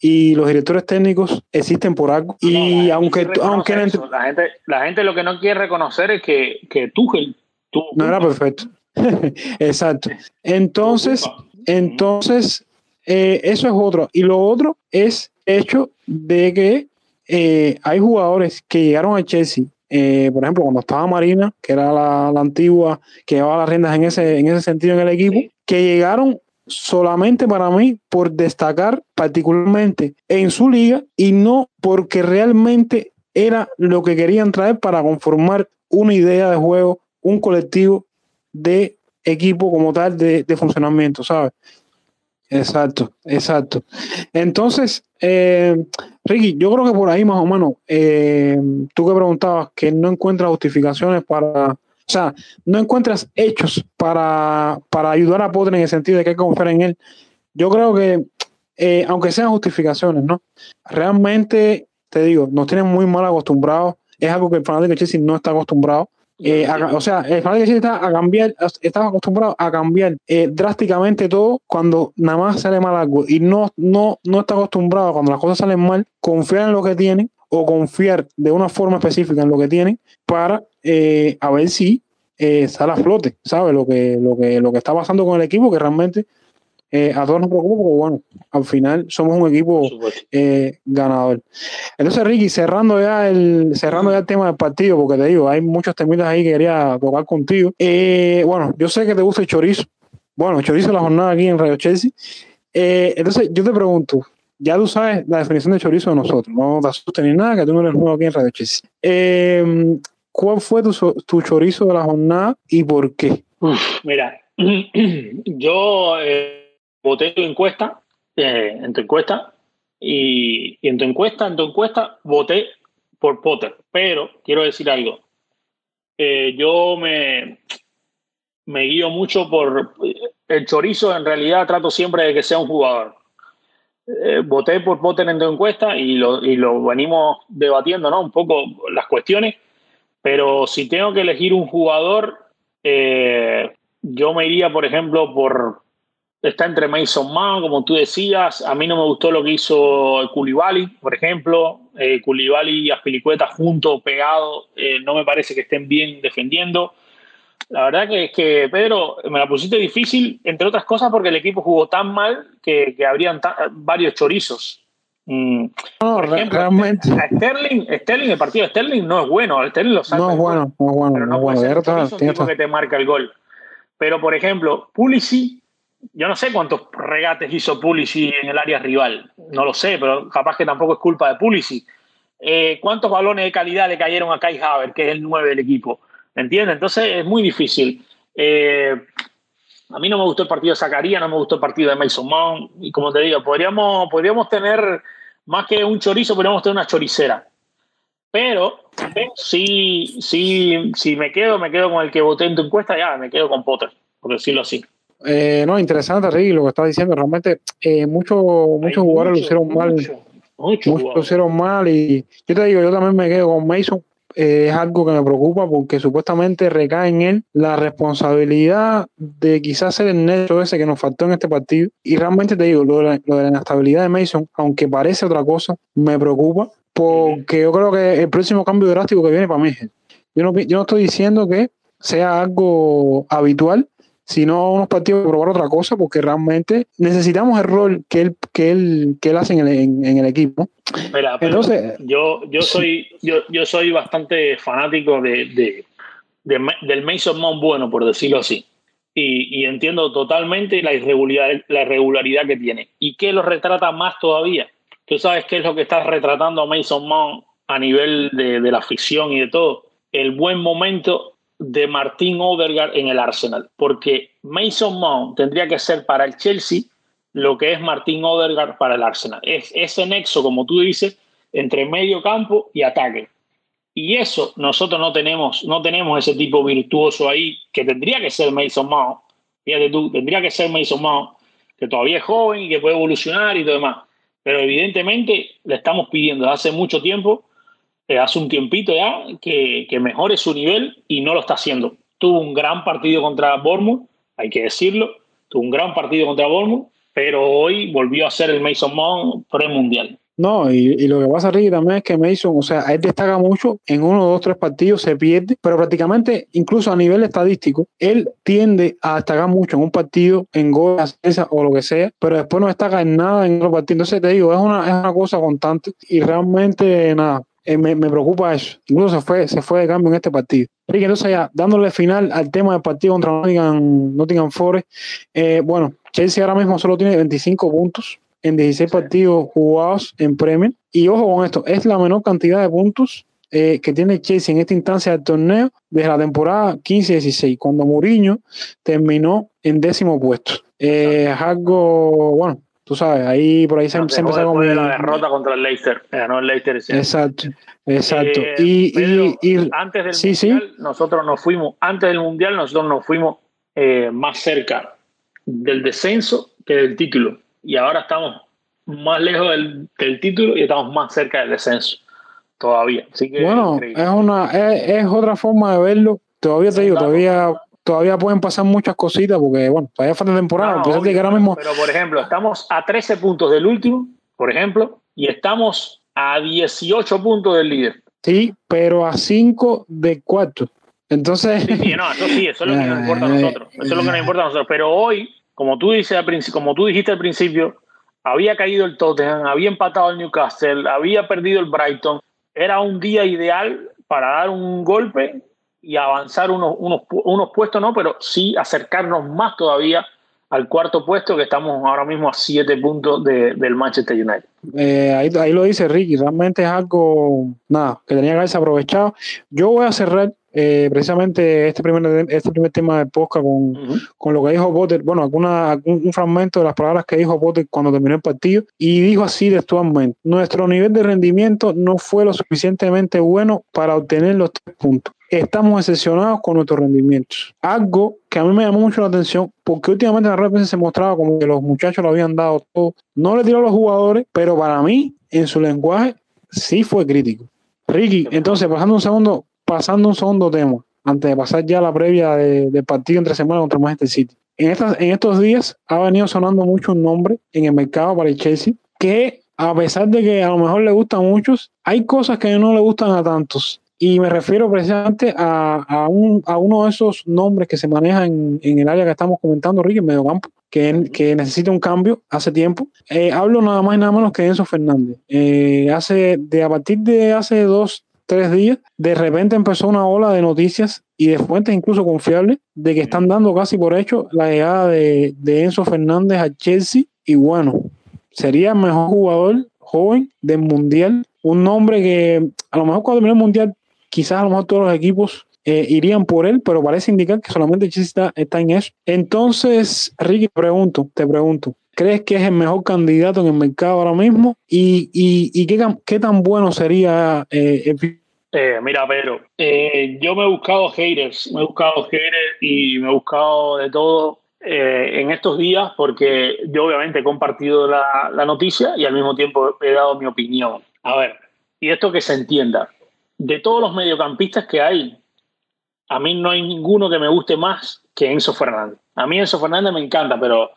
y los directores técnicos existen por algo y No, aunque, aunque eso. la, gente, la gente lo que no quiere reconocer es que, que Tuchel tuvo no era perfecto. Exacto. Entonces. Entonces, eh, eso es otro. Y lo otro es hecho de que eh, hay jugadores que llegaron a Chelsea, eh, por ejemplo, cuando estaba Marina, que era la, la antigua que llevaba las riendas en ese, en ese sentido en el equipo, Sí. que llegaron solamente para mí por destacar particularmente en su liga y no porque realmente era lo que querían traer para conformar una idea de juego, un colectivo de equipo como tal de, de funcionamiento, ¿sabes? Exacto, exacto. Entonces, eh, Ricky, yo creo que por ahí más o menos, eh, tú que preguntabas que no encuentras justificaciones para, o sea, no encuentras hechos para, para ayudar a Potter en el sentido de que confiar en él. Yo creo que, eh, aunque sean justificaciones, ¿no? Realmente, te digo, nos tienen muy mal acostumbrados. Es algo que el fanático de Chelsea no está acostumbrado. Eh, a- o sea, el Chelsea está a cambiar, estaba acostumbrado a cambiar eh, drásticamente todo cuando nada más sale mal algo y no, no, no está acostumbrado cuando las cosas salen mal, confiar en lo que tienen o confiar de una forma específica en lo que tienen para eh, a ver si eh, sale a flote, ¿sabes? Lo que, lo, que, lo que está pasando con el equipo, que realmente eh, a todos nos preocupa porque, bueno, al final somos un equipo eh, ganador. Entonces, Ricky, cerrando ya el cerrando ya el tema del partido, porque te digo, hay muchos temitas ahí que quería tocar contigo. Eh, bueno, yo sé que te gusta el chorizo. Bueno, el chorizo de la jornada aquí en Radio Chelsea. Eh, entonces, yo te pregunto, ya tú sabes la definición de chorizo de nosotros, no te asustes ni nada, que tú no eres nuevo aquí en Radio Chelsea. Eh, ¿Cuál fue tu, tu chorizo de la jornada y por qué? Uf, mira, yo eh, voté tu encuesta, eh, en tu encuesta, y, en tu encuesta, en tu encuesta, voté por Potter. Pero quiero decir algo. Eh, yo me, me guío mucho por el chorizo, en realidad trato siempre de que sea un jugador. Eh, voté por Potter en tu encuesta y lo, y lo venimos debatiendo, ¿no? Un poco las cuestiones. Pero si tengo que elegir un jugador, eh, yo me iría, por ejemplo, por. Está entre Mason Mount, como tú decías. A mí no me gustó lo que hizo Koulibaly, por ejemplo. Eh, Koulibaly y Aspilicueta juntos, pegados. eh, no me parece que estén bien defendiendo. La verdad que es que, Pedro, me la pusiste difícil, entre otras cosas, porque el equipo jugó tan mal que, que habrían varios chorizos. Mm, No, Por re- ejemplo, realmente a Sterling, Sterling, el partido de Sterling no es bueno. Sterling lo saca no es bueno, no es bueno, pero no no es puede bueno. ser chorizo un tipo que te marca el gol. Pero, por ejemplo, Pulisic yo no sé cuántos regates hizo Pulisic en el área rival, no lo sé, pero capaz que tampoco es culpa de Pulisic. Eh, ¿Cuántos balones de calidad le cayeron a Kai Haver, que es el 9 del equipo? ¿Me entiendes? Entonces es muy difícil. Eh, a mí no me gustó el partido de Zacarías, no me gustó el partido de Mason Mount. Y como te digo, podríamos, podríamos tener más que un chorizo, podríamos tener una choricera. Pero si, si, si me quedo, me quedo con el que voté en tu encuesta, ya me quedo con Potter, por decirlo así. Eh, no, interesante, Ricky, lo que estás diciendo. Realmente, eh, muchos muchos jugadores lo hicieron mal. muchos lo hicieron mal. Y yo te digo, yo también me quedo con Mason. Eh, es algo que me preocupa porque supuestamente recae en él la responsabilidad de quizás ser el neto ese que nos faltó en este partido. Y realmente te digo, lo de, la, lo de la inestabilidad de Mason, aunque parece otra cosa, me preocupa porque yo creo que el próximo cambio drástico que viene para mí, yo no, yo no estoy diciendo que sea algo habitual, sino unos partidos probar otra cosa, porque realmente necesitamos el rol que él, que él, que él hace en el, en, el equipo. Entonces, yo, yo, soy, yo, yo soy bastante fanático de, de, del Mason Mount bueno, por decirlo así. Y, y, entiendo totalmente la irregularidad, la irregularidad que tiene. ¿Y qué lo retrata más todavía? Tú sabes qué es lo que está retratando a Mason Mount a nivel de, de la ficción y de todo. El buen momento de Martín Odegaard en el Arsenal, porque Mason Mount tendría que ser para el Chelsea lo que es Martín Odegaard para el Arsenal. Es ese nexo, como tú dices, entre medio campo y ataque. Y eso nosotros no tenemos, no tenemos ese tipo virtuoso ahí que tendría que ser Mason Mount. Fíjate tú, tendría que ser Mason Mount, que todavía es joven y que puede evolucionar y todo demás pero evidentemente le estamos pidiendo hace mucho tiempo, eh, hace un tiempito ya, que, que, mejore su nivel y no lo está haciendo. Tuvo un gran partido contra Bournemouth, hay que decirlo, tuvo un gran partido contra Bournemouth, pero hoy volvió a ser el Mason Mount premundial. No, y, y, lo que pasa, Ricky, también es que Mason, o sea, él destaca mucho, en uno, dos, tres partidos se pierde, pero prácticamente, incluso a nivel estadístico, él tiende a destacar mucho en un partido, en goles o lo que sea, pero después no destaca en nada en otro partido. Entonces te digo, es una, es una cosa constante y realmente nada. Eh, me, me, preocupa eso. Incluso se fue, se fue de cambio en este partido. Ricky, entonces ya dándole final al tema del partido contra Nottingham, Nottingham Forest, eh, bueno, Chelsea ahora mismo solo tiene 25 puntos en 16 partidos jugados en Premier. Y ojo con esto, es la menor cantidad de puntos eh, que tiene Chelsea en esta instancia del torneo desde la temporada 15-16, cuando Mourinho terminó en décimo puesto. Eh, es algo, bueno, tú sabes, ahí por ahí se, se empezó con la derrota contra el Leicester, ganó el Leicester. Exacto, exacto. Eh, y, Pedro, y, y, antes del sí, mundial, sí. nosotros nos fuimos, antes del mundial, nosotros nos fuimos eh, más cerca del descenso que del título y ahora estamos más lejos del, del, título y estamos más cerca del descenso todavía. Así que bueno, es, es una es, es, otra forma de verlo. Todavía te digo, todavía todavía pueden pasar muchas cositas porque bueno, todavía falta temporada. No, no, obvio, ahora mismo... Pero por ejemplo, estamos a 13 puntos del último, por ejemplo, y estamos a 18 puntos del líder. Sí, pero a 5 de cuarto. Entonces. Sí, sí, no, eso sí, eso es lo que nos importa a nosotros. Eso es lo que nos importa a nosotros. Pero hoy, como tú, dices al como tú dijiste al principio, había caído el Tottenham, había empatado el Newcastle, había perdido el Brighton. Era un día ideal para dar un golpe y avanzar unos, unos, unos puestos, no, pero sí acercarnos más todavía al cuarto puesto, que estamos ahora mismo a siete puntos de, del Manchester United. Eh, ahí, ahí, lo dice Ricky, realmente es algo, nada, que tenía que haberse aprovechado. Yo voy a cerrar eh, precisamente este primer, este primer tema de Posca con, uh -huh. con lo que dijo Potter, bueno, alguna, algún un fragmento de las palabras que dijo Potter cuando terminó el partido, y dijo así textualmente, nuestro nivel de rendimiento no fue lo suficientemente bueno para obtener los tres puntos estamos decepcionados con nuestros rendimientos. Algo que a mí me llamó mucho la atención, porque últimamente en la red se mostraba como que los muchachos lo habían dado todo. No le tiró a los jugadores, pero para mí, en su lenguaje, sí fue crítico. Ricky, entonces, pasando un segundo, pasando un segundo tema, antes de pasar ya a la previa del de partido entre semana contra Manchester City. En, estas, en estos días ha venido sonando mucho un nombre en el mercado para el Chelsea que a pesar de que a lo mejor le gustan a muchos, hay cosas que no le gustan a tantos. Y me refiero precisamente a, a, un, a uno de esos nombres que se maneja en, en, el área que estamos comentando, Ricky, en mediocampo, que, que necesita un cambio hace tiempo. Eh, hablo nada más y nada menos que Enzo Fernández. Eh, hace, de, a partir de hace dos, tres días, de repente empezó una ola de noticias y de fuentes incluso confiables de que están dando casi por hecho la llegada de, de Enzo Fernández a Chelsea y bueno, sería el mejor jugador joven del Mundial, un nombre que a lo mejor cuando termine el Mundial, quizás a lo mejor todos los equipos eh, irían por él, pero parece indicar que solamente Chelsea está, en eso. Entonces, Ricky, te pregunto, te pregunto, ¿crees que es el mejor candidato en el mercado ahora mismo? ¿Y, y, qué, qué, tan bueno sería eh, eh, mira, Pedro, eh, yo me he buscado haters, me he buscado haters y me he buscado de todo eh, en estos días porque yo obviamente he compartido la, la, noticia y al mismo tiempo he dado mi opinión. A ver, y esto que se entienda, de todos los mediocampistas que hay, a mí no hay ninguno que me guste más que Enzo Fernández. A mí Enzo Fernández me encanta, pero,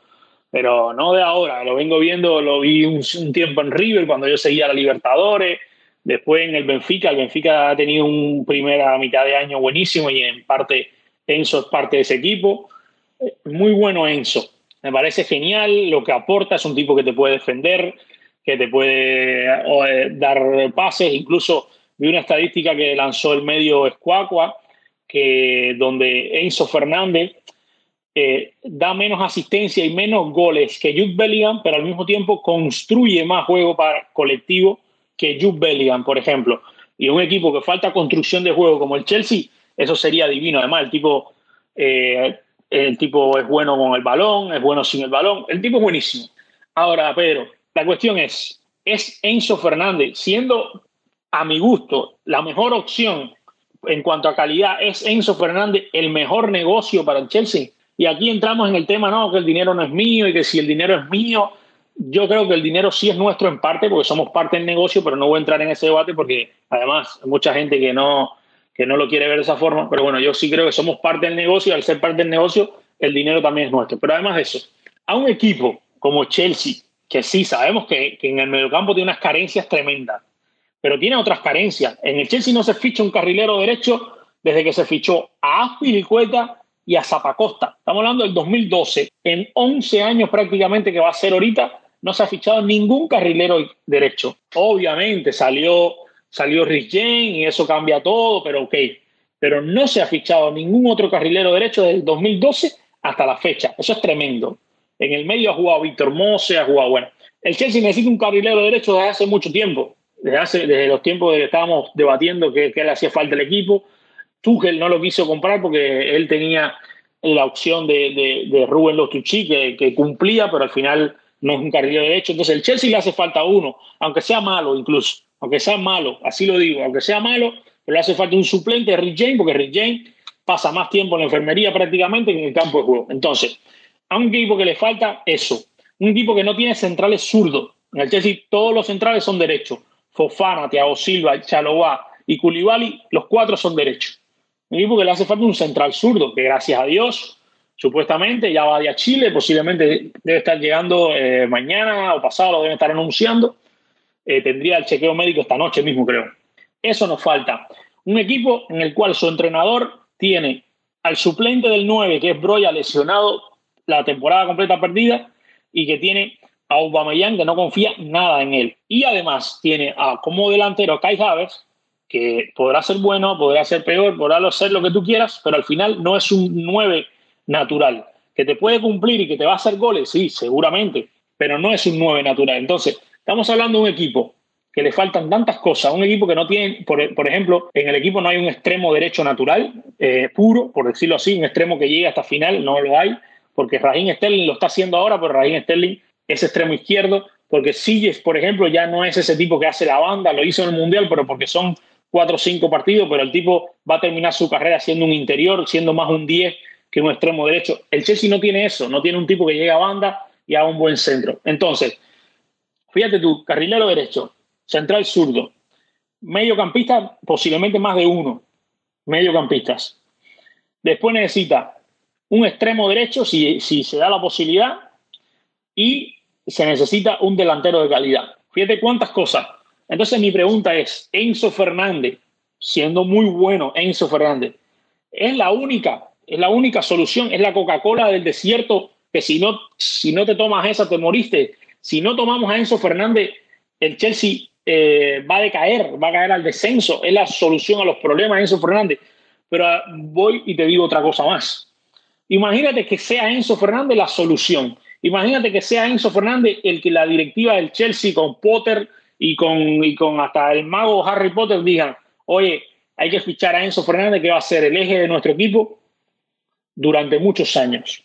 pero no de ahora, lo vengo viendo, lo vi un, tiempo en River cuando yo seguía a la Libertadores, después en el Benfica, el Benfica ha tenido un primera mitad de año buenísimo y en parte Enzo es parte de ese equipo muy bueno Enzo. Me parece genial lo que aporta. Es un tipo que te puede defender, que te puede eh, dar pases. Incluso vi una estadística que lanzó el medio Escuacua, que donde Enzo Fernández eh, da menos asistencia y menos goles que Jude Bellingham, pero al mismo tiempo construye más juego para colectivo que Jude Bellingham, por ejemplo. Y un equipo que falta construcción de juego como el Chelsea, eso sería divino. Además, el tipo eh, el tipo es bueno con el balón, es bueno sin el balón, el tipo es buenísimo. Ahora, Pedro, la cuestión es, ¿es Enzo Fernández, siendo a mi gusto la mejor opción en cuanto a calidad, es Enzo Fernández el mejor negocio para el Chelsea? Y aquí entramos en el tema, no, que el dinero no es mío y que si el dinero es mío, yo creo que el dinero sí es nuestro en parte porque somos parte del negocio, pero no voy a entrar en ese debate porque además hay mucha gente que no, que no lo quiere ver de esa forma, pero bueno, yo sí creo que somos parte del negocio y al ser parte del negocio, el dinero también es nuestro. Pero además de eso, a un equipo como Chelsea, que sí sabemos que, que en el mediocampo tiene unas carencias tremendas, pero tiene otras carencias. En el Chelsea no se ficha un carrilero derecho desde que se fichó a Aspilicueta y a Zapacosta. Estamos hablando del 2012. En 11 años prácticamente que va a ser ahorita, no se ha fichado ningún carrilero derecho. Obviamente salió salió Rich Jane y eso cambia todo, pero ok. Pero no se ha fichado ningún otro carrilero derecho desde el 2012 hasta la fecha. Eso es tremendo. En el medio ha jugado Víctor Mose, ha jugado, bueno, el Chelsea necesita un carrilero derecho desde hace mucho tiempo, desde, los tiempos de que estábamos debatiendo que, le hacía falta el equipo. Tuchel no lo quiso comprar porque él tenía la opción de, de, de Rubén Lostucci que, que cumplía, pero al final no es un carrilero derecho. Entonces el Chelsea le hace falta uno, aunque sea malo incluso aunque sea malo, así lo digo, aunque sea malo, pero le hace falta un suplente Rick James, porque Rick James pasa más tiempo en la enfermería prácticamente que en el campo de juego. Entonces, a un equipo que le falta eso, un equipo que no tiene centrales zurdos. En el Chelsea todos los centrales son derechos. Fofana, Thiago Silva, Chalobá y Koulibaly, los cuatro son derechos. Un equipo que le hace falta un central zurdo, que gracias a Dios, supuestamente ya va a Chile, posiblemente debe estar llegando eh, mañana o pasado, lo deben estar anunciando. Eh, tendría el chequeo médico esta noche mismo, creo. Eso nos falta. Un equipo en el cual su entrenador tiene al suplente del 9, que es Broya, lesionado la temporada completa perdida, y que tiene a Aubameyang, que no confía nada en él. Y además tiene a como delantero a Kai Havertz, que podrá ser bueno, podrá ser peor, podrá ser lo que tú quieras, pero al final no es un 9 natural. Que te puede cumplir y que te va a hacer goles, sí, seguramente, pero no es un 9 natural. Entonces, Estamos hablando de un equipo que le faltan tantas cosas, un equipo que no tiene, por, ejemplo, en el equipo no hay un extremo derecho natural, eh, puro, por decirlo así, un extremo que llegue hasta final, no lo hay, porque Raheem Sterling lo está haciendo ahora, pero Raheem Sterling es extremo izquierdo, porque Silles, por ejemplo, ya no es ese tipo que hace la banda, lo hizo en el Mundial, pero porque son cuatro o cinco partidos, pero el tipo va a terminar su carrera siendo un interior, siendo más un 10 que un extremo derecho. El Chelsea no tiene eso, no tiene un tipo que llegue a banda y haga un buen centro. Entonces, Fíjate tú, carrilero derecho, central zurdo, mediocampista, posiblemente más de uno, mediocampistas. Después necesita un extremo derecho, si, si se da la posibilidad, y se necesita un delantero de calidad. Fíjate cuántas cosas. Entonces mi pregunta es, Enzo Fernández, siendo muy bueno Enzo Fernández, es la única, es la única solución, es la Coca-Cola del desierto, que si no, si no te tomas esa te moriste. Si no tomamos a Enzo Fernández, el Chelsea eh, va a decaer, va a caer al descenso, es la solución a los problemas Enzo Fernández. Pero ah, voy y te digo otra cosa más. Imagínate que sea Enzo Fernández la solución. Imagínate que sea Enzo Fernández el que la directiva del Chelsea con Potter y con, y con hasta el mago Harry Potter digan, oye, hay que fichar a Enzo Fernández que va a ser el eje de nuestro equipo durante muchos años.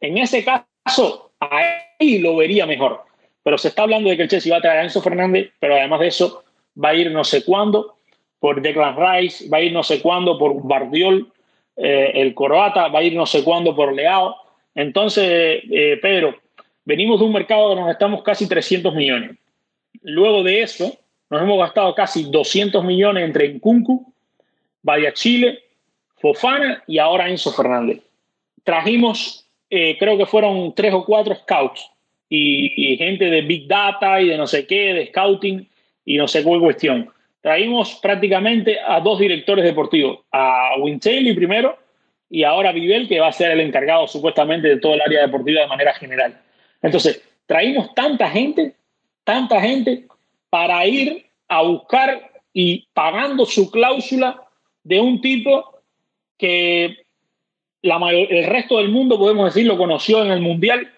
En ese caso, ahí lo vería mejor. Pero se está hablando de que el Chelsea va a traer a Enzo Fernández, pero además de eso va a ir no sé cuándo por Declan Rice, va a ir no sé cuándo por Bardiol, eh, el croata, va a ir no sé cuándo por Leao. Entonces, eh, Pedro, venimos de un mercado donde nos estamos casi 300 millones. Luego de eso, nos hemos gastado casi 200 millones entre Nkunku, Vaya Chile, Fofana y ahora Enzo Fernández. Trajimos, eh, creo que fueron tres o cuatro scouts y, gente de Big Data y de no sé qué, de scouting y no sé cuál cuestión. Traímos prácticamente a dos directores deportivos, a Winchell primero y ahora Vivel, que va a ser el encargado supuestamente de todo el área deportiva de manera general. Entonces, traímos tanta gente, tanta gente para ir a buscar y pagando su cláusula de un tipo que la el resto del mundo, podemos decir, lo conoció en el Mundial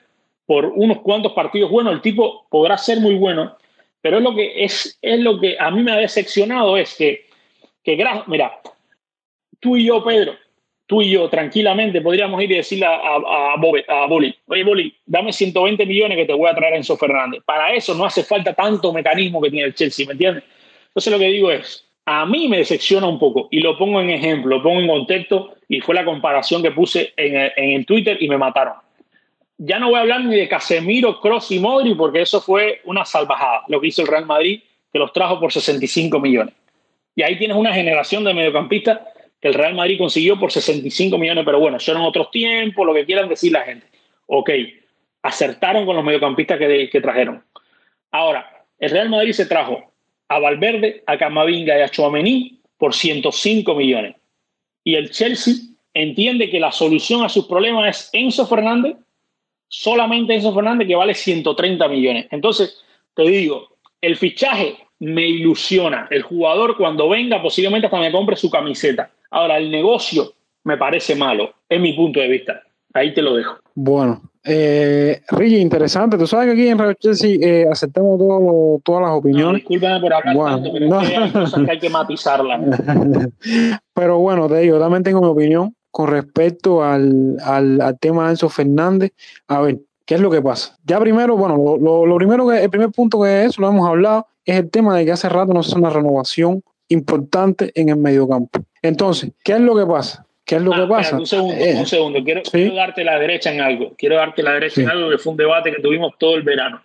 por unos cuantos partidos buenos. El tipo podrá ser muy bueno, pero es lo que, es, es lo que a mí me ha decepcionado, es que, que mira, tú y yo, Pedro, tú y yo tranquilamente podríamos ir y decirle a, Boli, oye Boli, dame 120 millones que te voy a traer a Enzo Fernández. Para eso no hace falta tanto mecanismo que tiene el Chelsea, ¿me entiendes? Entonces lo que digo es, a mí me decepciona un poco y lo pongo en ejemplo, lo pongo en contexto y fue la comparación que puse en, en, Twitter y me mataron. Ya no voy a hablar ni de Casemiro, Cross y Modri porque eso fue una salvajada, lo que hizo el Real Madrid, que los trajo por 65 millones. Y ahí tienes una generación de mediocampistas que el Real Madrid consiguió por 65 millones, pero bueno, eso eran otros tiempos, lo que quieran decir la gente. Ok, acertaron con los mediocampistas que, trajeron. Ahora, el Real Madrid se trajo a Valverde, a Camavinga y a Chouameni por 105 millones. Y el Chelsea entiende que la solución a sus problemas es Enzo Fernández, solamente Enzo Fernández que vale 130 millones. Entonces, te digo, el fichaje me ilusiona. El jugador cuando venga posiblemente hasta me compre su camiseta. Ahora, el negocio me parece malo, es mi punto de vista. Ahí te lo dejo. Bueno, eh, Ricky, interesante. Tú sabes que aquí en Radio Chelsea eh, aceptamos todas las opiniones. No, por hablar tanto, pero hay cosas que hay que matizarlas. pero bueno, te digo, también tengo mi opinión con respecto al, al, tema de Enzo Fernández. A ver, ¿qué es lo que pasa? Ya primero, bueno, lo, lo, primero que, el primer punto que es, lo hemos hablado, es el tema de que hace rato no se hace una renovación importante en el mediocampo. Entonces, ¿qué es lo que pasa? ¿Qué es lo que ah, pasa? un segundo, un eh, segundo. Quiero, darte la derecha en algo. Quiero darte la derecha en algo que fue un debate que tuvimos todo el verano.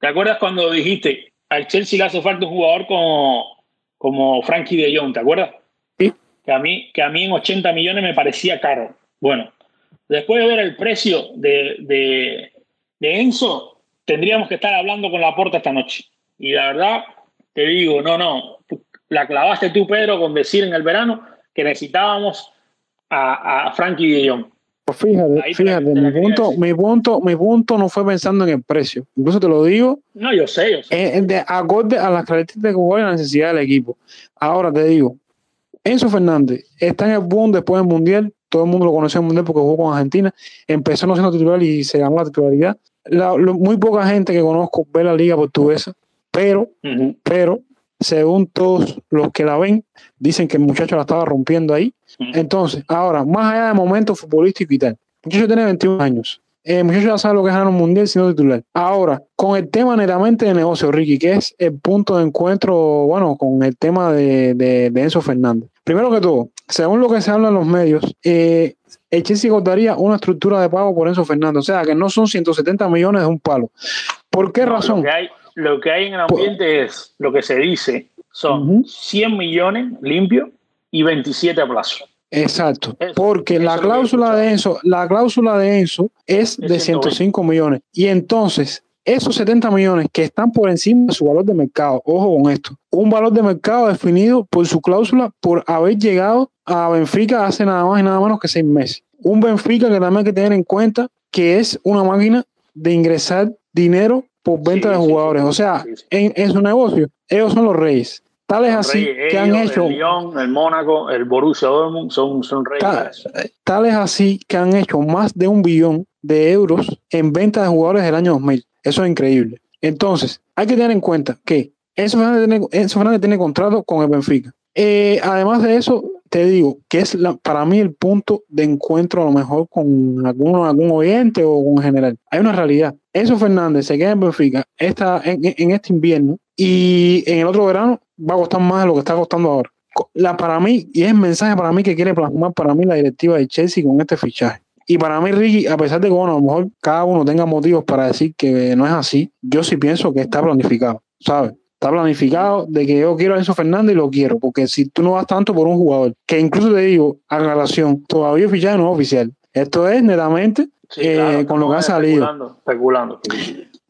¿Te acuerdas cuando dijiste al Chelsea le hace falta un jugador como, como Frankie de Jong? ¿Te acuerdas? Sí. Que a, mí, que a mí en 80 millones me parecía caro. Bueno, después de ver el precio de, de, de Enzo, tendríamos que estar hablando con la puerta esta noche. Y la verdad, te digo, no, no. La clavaste tú, Pedro, con decir en el verano que necesitábamos a, Frankie de Jong. Pues fíjate, fíjate, mi punto, mi punto, mi punto no fue pensando en el precio. Incluso te lo digo. No, yo sé, yo sé. de acorde a las características de juego y la necesidad del equipo. Ahora te digo, Enzo Fernández está en el boom después del Mundial. Todo el mundo lo conoció en el Mundial porque jugó con Argentina. Empezó no siendo titular y se ganó la titularidad. muy poca gente que conozco ve la liga portuguesa, pero, pero según todos los que la ven, dicen que el muchacho la estaba rompiendo ahí. Entonces, ahora, más allá de momentos futbolísticos y tal, el muchacho tiene 21 años. El muchacho ya sabe lo que es ganar un mundial siendo titular. Ahora, con el tema netamente de negocio, Ricky, que es el punto de encuentro, bueno, con el tema de, de, Enzo Fernández. Primero que todo, según lo que se habla en los medios, eh, el Chelsea cortaría una estructura de pago por Enzo Fernández. O sea, que no son 170 millones de un palo. ¿Por qué razón? lo que hay en el ambiente es lo que se dice, son 100 millones limpios y 27 a plazo. Exacto, porque la cláusula de Enzo, la cláusula de Enzo es de 105 millones. Y entonces esos 70 millones que están por encima de su valor de mercado, ojo con esto, un valor de mercado definido por su cláusula por haber llegado a Benfica hace nada más y nada menos que seis meses. Un Benfica que también hay que tener en cuenta que es una máquina de ingresar dinero por venta de jugadores. o sea, en, en, su negocio, ellos son los reyes. Tal es así que han hecho. El Lyon, el Mónaco, el Borussia Dortmund son, son reyes. Tal, es así que han hecho más de un billón de euros en venta de jugadores del año 2000. Eso es increíble. Entonces, hay que tener en cuenta que Enzo Fernández tiene, Fernández tiene contrato con el Benfica. Eh, además de eso, te digo que es la, para mí el punto de encuentro a lo mejor con algún, algún oyente o con general. Hay una realidad. Enzo Fernández se queda en Benfica esta, en, este invierno y en el otro verano va a costar más de lo que está costando ahora. La, para mí, y es el mensaje para mí que quiere plasmar para mí la directiva de Chelsea con este fichaje. Y para mí, Ricky, a pesar de que bueno, a lo mejor cada uno tenga motivos para decir que no es así, yo sí pienso que está planificado, ¿sabes? Está planificado de que yo quiero a Enzo Fernández y lo quiero, porque si tú no vas tanto por un jugador, que incluso te digo, aclaración, todavía el fichaje no es oficial. Esto es netamente eh, con lo que ha salido. Especulando,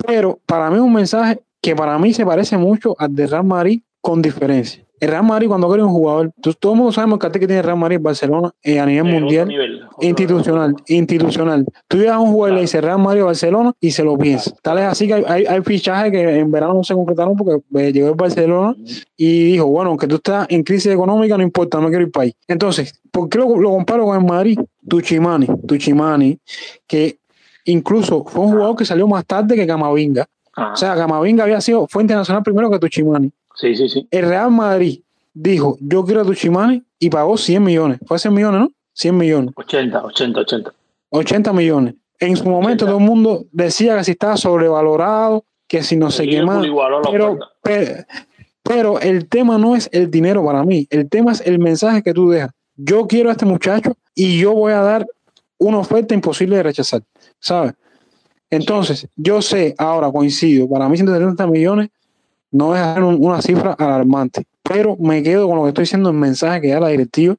Pero para mí es un mensaje que para mí se parece mucho al de Real Madrid con diferencia. El Real Madrid, cuando quiere un jugador, todo el mundo sabemos que que tiene Real Madrid Barcelona eh, a nivel mundial, institucional, institucional. Tú llegas a un jugador y le dices Real Madrid Barcelona y se lo piensa. Tal es así que hay, hay, fichajes que en verano no se concretaron porque eh, llegó el Barcelona y dijo, bueno, aunque tú estás en crisis económica, no importa, no quiero ir para ahí. Entonces, ¿por qué lo, comparo con el Madrid? Tuchimani, Tuchimani, que incluso fue un jugador que salió más tarde que Camavinga. O sea, Camavinga había sido, fue internacional primero que Tuchimani. Sí, sí, sí. El Real Madrid dijo, yo quiero a Tuchimani y pagó 100 millones. Fue 100 millones, ¿no? 100 millones. 80, 80, 80. 80 millones. En su momento todo el mundo decía que si estaba sobrevalorado, que si no se qué Pero, pero, el tema no es el dinero para mí. El tema es el mensaje que tú dejas. Yo quiero a este muchacho y yo voy a dar una oferta imposible de rechazar. ¿Sabes? Entonces, yo sé, ahora coincido, para mí 170 millones no es una cifra alarmante, pero me quedo con lo que estoy diciendo en mensaje que ya la directiva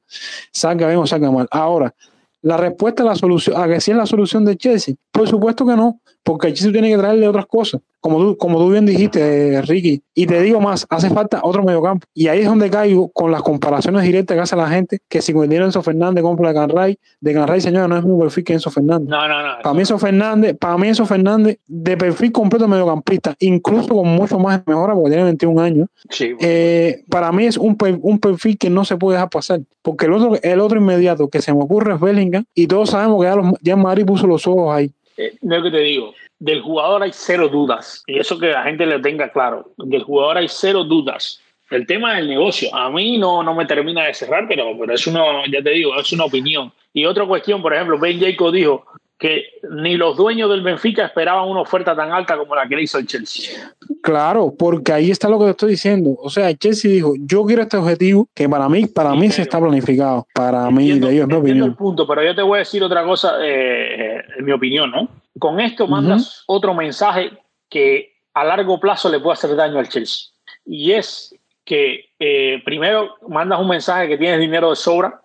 salga bien o salga mal. Ahora, la respuesta a la solución, a que si es la solución de Chelsea, por supuesto que no, porque Chelsea tiene que traerle otras cosas, como tú, como tú bien dijiste, Ricky. Y te digo más, hace falta otro mediocampo. Y ahí es donde caigo con las comparaciones directas que hace la gente, que si el Enzo Fernández compra de Canray, de Canray, señora, no es muy perfil que Enzo Fernández. No, no, no. Para mí Enzo Fernández, para mí Enzo Fernández, de perfil completo mediocampista, incluso con mucho más mejora, porque tiene 21 años. Eh, para mí es un, un perfil que no se puede dejar pasar. Porque el otro, el otro inmediato que se me ocurre es Bellingham, y todos sabemos que ya, los, ya Madrid puso los ojos ahí. Eh, es que te digo, del jugador hay cero dudas, y eso que la gente le tenga claro, del jugador hay cero dudas. El tema del negocio, a mí no, no me termina de cerrar, pero, pero es una, ya te digo, es una opinión. Y otra cuestión, por ejemplo, Ben Jacob dijo que ni los dueños del Benfica esperaban una oferta tan alta como la que le hizo el Chelsea. Claro, porque ahí está lo que te estoy diciendo. O sea, el Chelsea dijo, yo quiero este objetivo que para mí, para mí se está planificado. Para mí, de ellos, mi opinión. El punto, pero yo te voy a decir otra cosa, eh, en mi opinión, ¿no? Con esto mandas otro mensaje que a largo plazo le puede hacer daño al Chelsea. Y es que eh, primero mandas un mensaje que tienes dinero de sobra,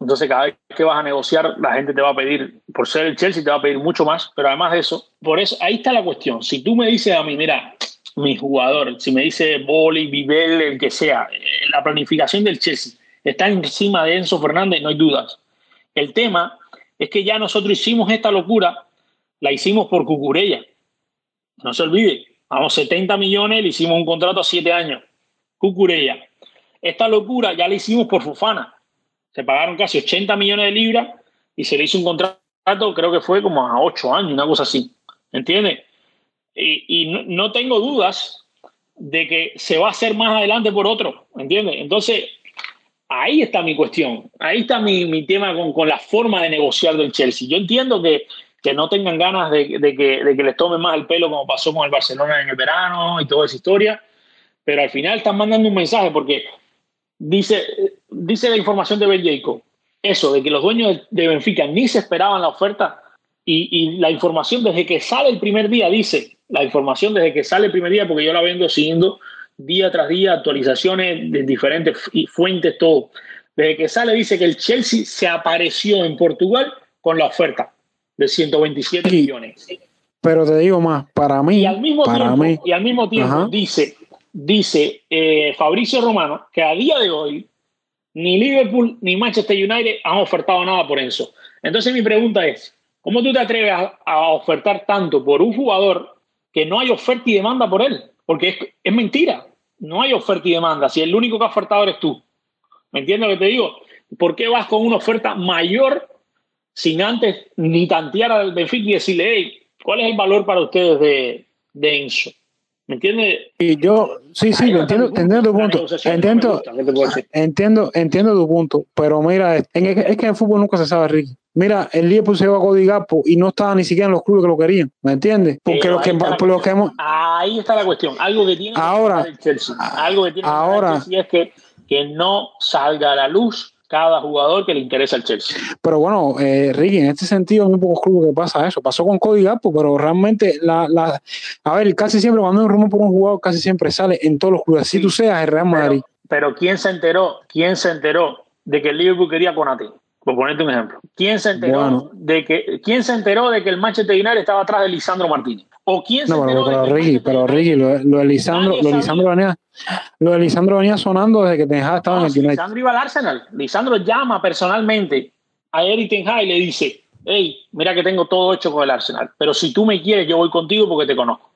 entonces cada vez que vas a negociar la gente te va a pedir, por ser el Chelsea te va a pedir mucho más, pero además de eso, por eso ahí está la cuestión. Si tú me dices a mí, mira, mi jugador, si me dice Boli, Vivel, el que sea, eh, la planificación del Chelsea está encima de Enzo Fernández, no hay dudas. El tema es que ya nosotros hicimos esta locura la hicimos por Cucurella. No se olvide, vamos 70 millones, le hicimos un contrato a 7 años. Cucurella. Esta locura ya la hicimos por Fufana. Se pagaron casi 80 millones de libras y se le hizo un contrato, creo que fue como a 8 años, una cosa así. ¿Entiendes? Y, no, tengo dudas de que se va a hacer más adelante por otro. ¿Entiendes? Entonces, ahí está mi cuestión. Ahí está mi, mi tema con, con, la forma de negociar del Chelsea. Yo entiendo que que no tengan ganas de, que, de, que, les tomen más el pelo como pasó con el Barcelona en el verano y toda esa historia, pero al final están mandando un mensaje porque dice, dice la información de Jacob, eso, de que los dueños de Benfica ni se esperaban la oferta y, y, la información desde que sale el primer día, dice, la información desde que sale el primer día, porque yo la vengo siguiendo día tras día, actualizaciones de diferentes fuentes, todo. Desde que sale dice que el Chelsea se apareció en Portugal con la oferta de 127 millones. Pero te digo más, para mí. Y al mismo para tiempo, mí, y al mismo tiempo dice, dice eh, Fabricio Romano que a día de hoy ni Liverpool ni Manchester United han ofertado nada por eso. Entonces mi pregunta es, ¿cómo tú te atreves a, ofertar tanto por un jugador que no hay oferta y demanda por él, porque es, es mentira. No hay oferta y demanda. Si el único que ha ofertado eres tú. ¿Me entiendes lo que te digo? ¿Por qué vas con una oferta mayor sin antes ni tantear al Benfica y decirle, hey, ¿cuál es el valor para ustedes de, de Enzo? ¿Me entiendes? Y yo, sí, sí, entiendo, entiendo tu punto. Entiendo, entiendo, entiendo tu punto. Pero mira, es, que en fútbol nunca se sabe, Ricky. Mira, el Liverpool se llevó a Cody Gapo y no estaba ni siquiera en los clubes que lo querían. ¿Me entiendes? Porque los que, los que hemos. Ahí está la cuestión. Algo que tiene ahora, que el Chelsea. Algo que tiene ahora, que el Chelsea es que, que no salga a la luz cada jugador que le interesa al Chelsea. Pero bueno, eh, Ricky, en este sentido, hay muy pocos clubes que pasa eso. Pasó con Cody Gapo, pero realmente, la, la, a ver, casi siempre cuando hay un rumor por un jugador, casi siempre sale en todos los clubes. Si tú seas el Real Madrid. Pero, ¿quién se enteró? ¿Quién se enteró de que el Liverpool quería Conate? Por ponerte un ejemplo. ¿Quién se enteró de que quién se enteró de que el Manchester United estaba atrás de Lisandro Martínez? ¿O quién se no, pero, pero, Ricky, pero Ricky, lo, lo de Lisandro, lo de Lisandro venía, lo de Lisandro venía sonando desde que Ten Hag estaba en el United. Lisandro iba al Arsenal. Lisandro llama personalmente a Eric Ten Hag y le dice, hey, mira que tengo todo hecho con el Arsenal, pero si tú me quieres, yo voy contigo porque te conozco.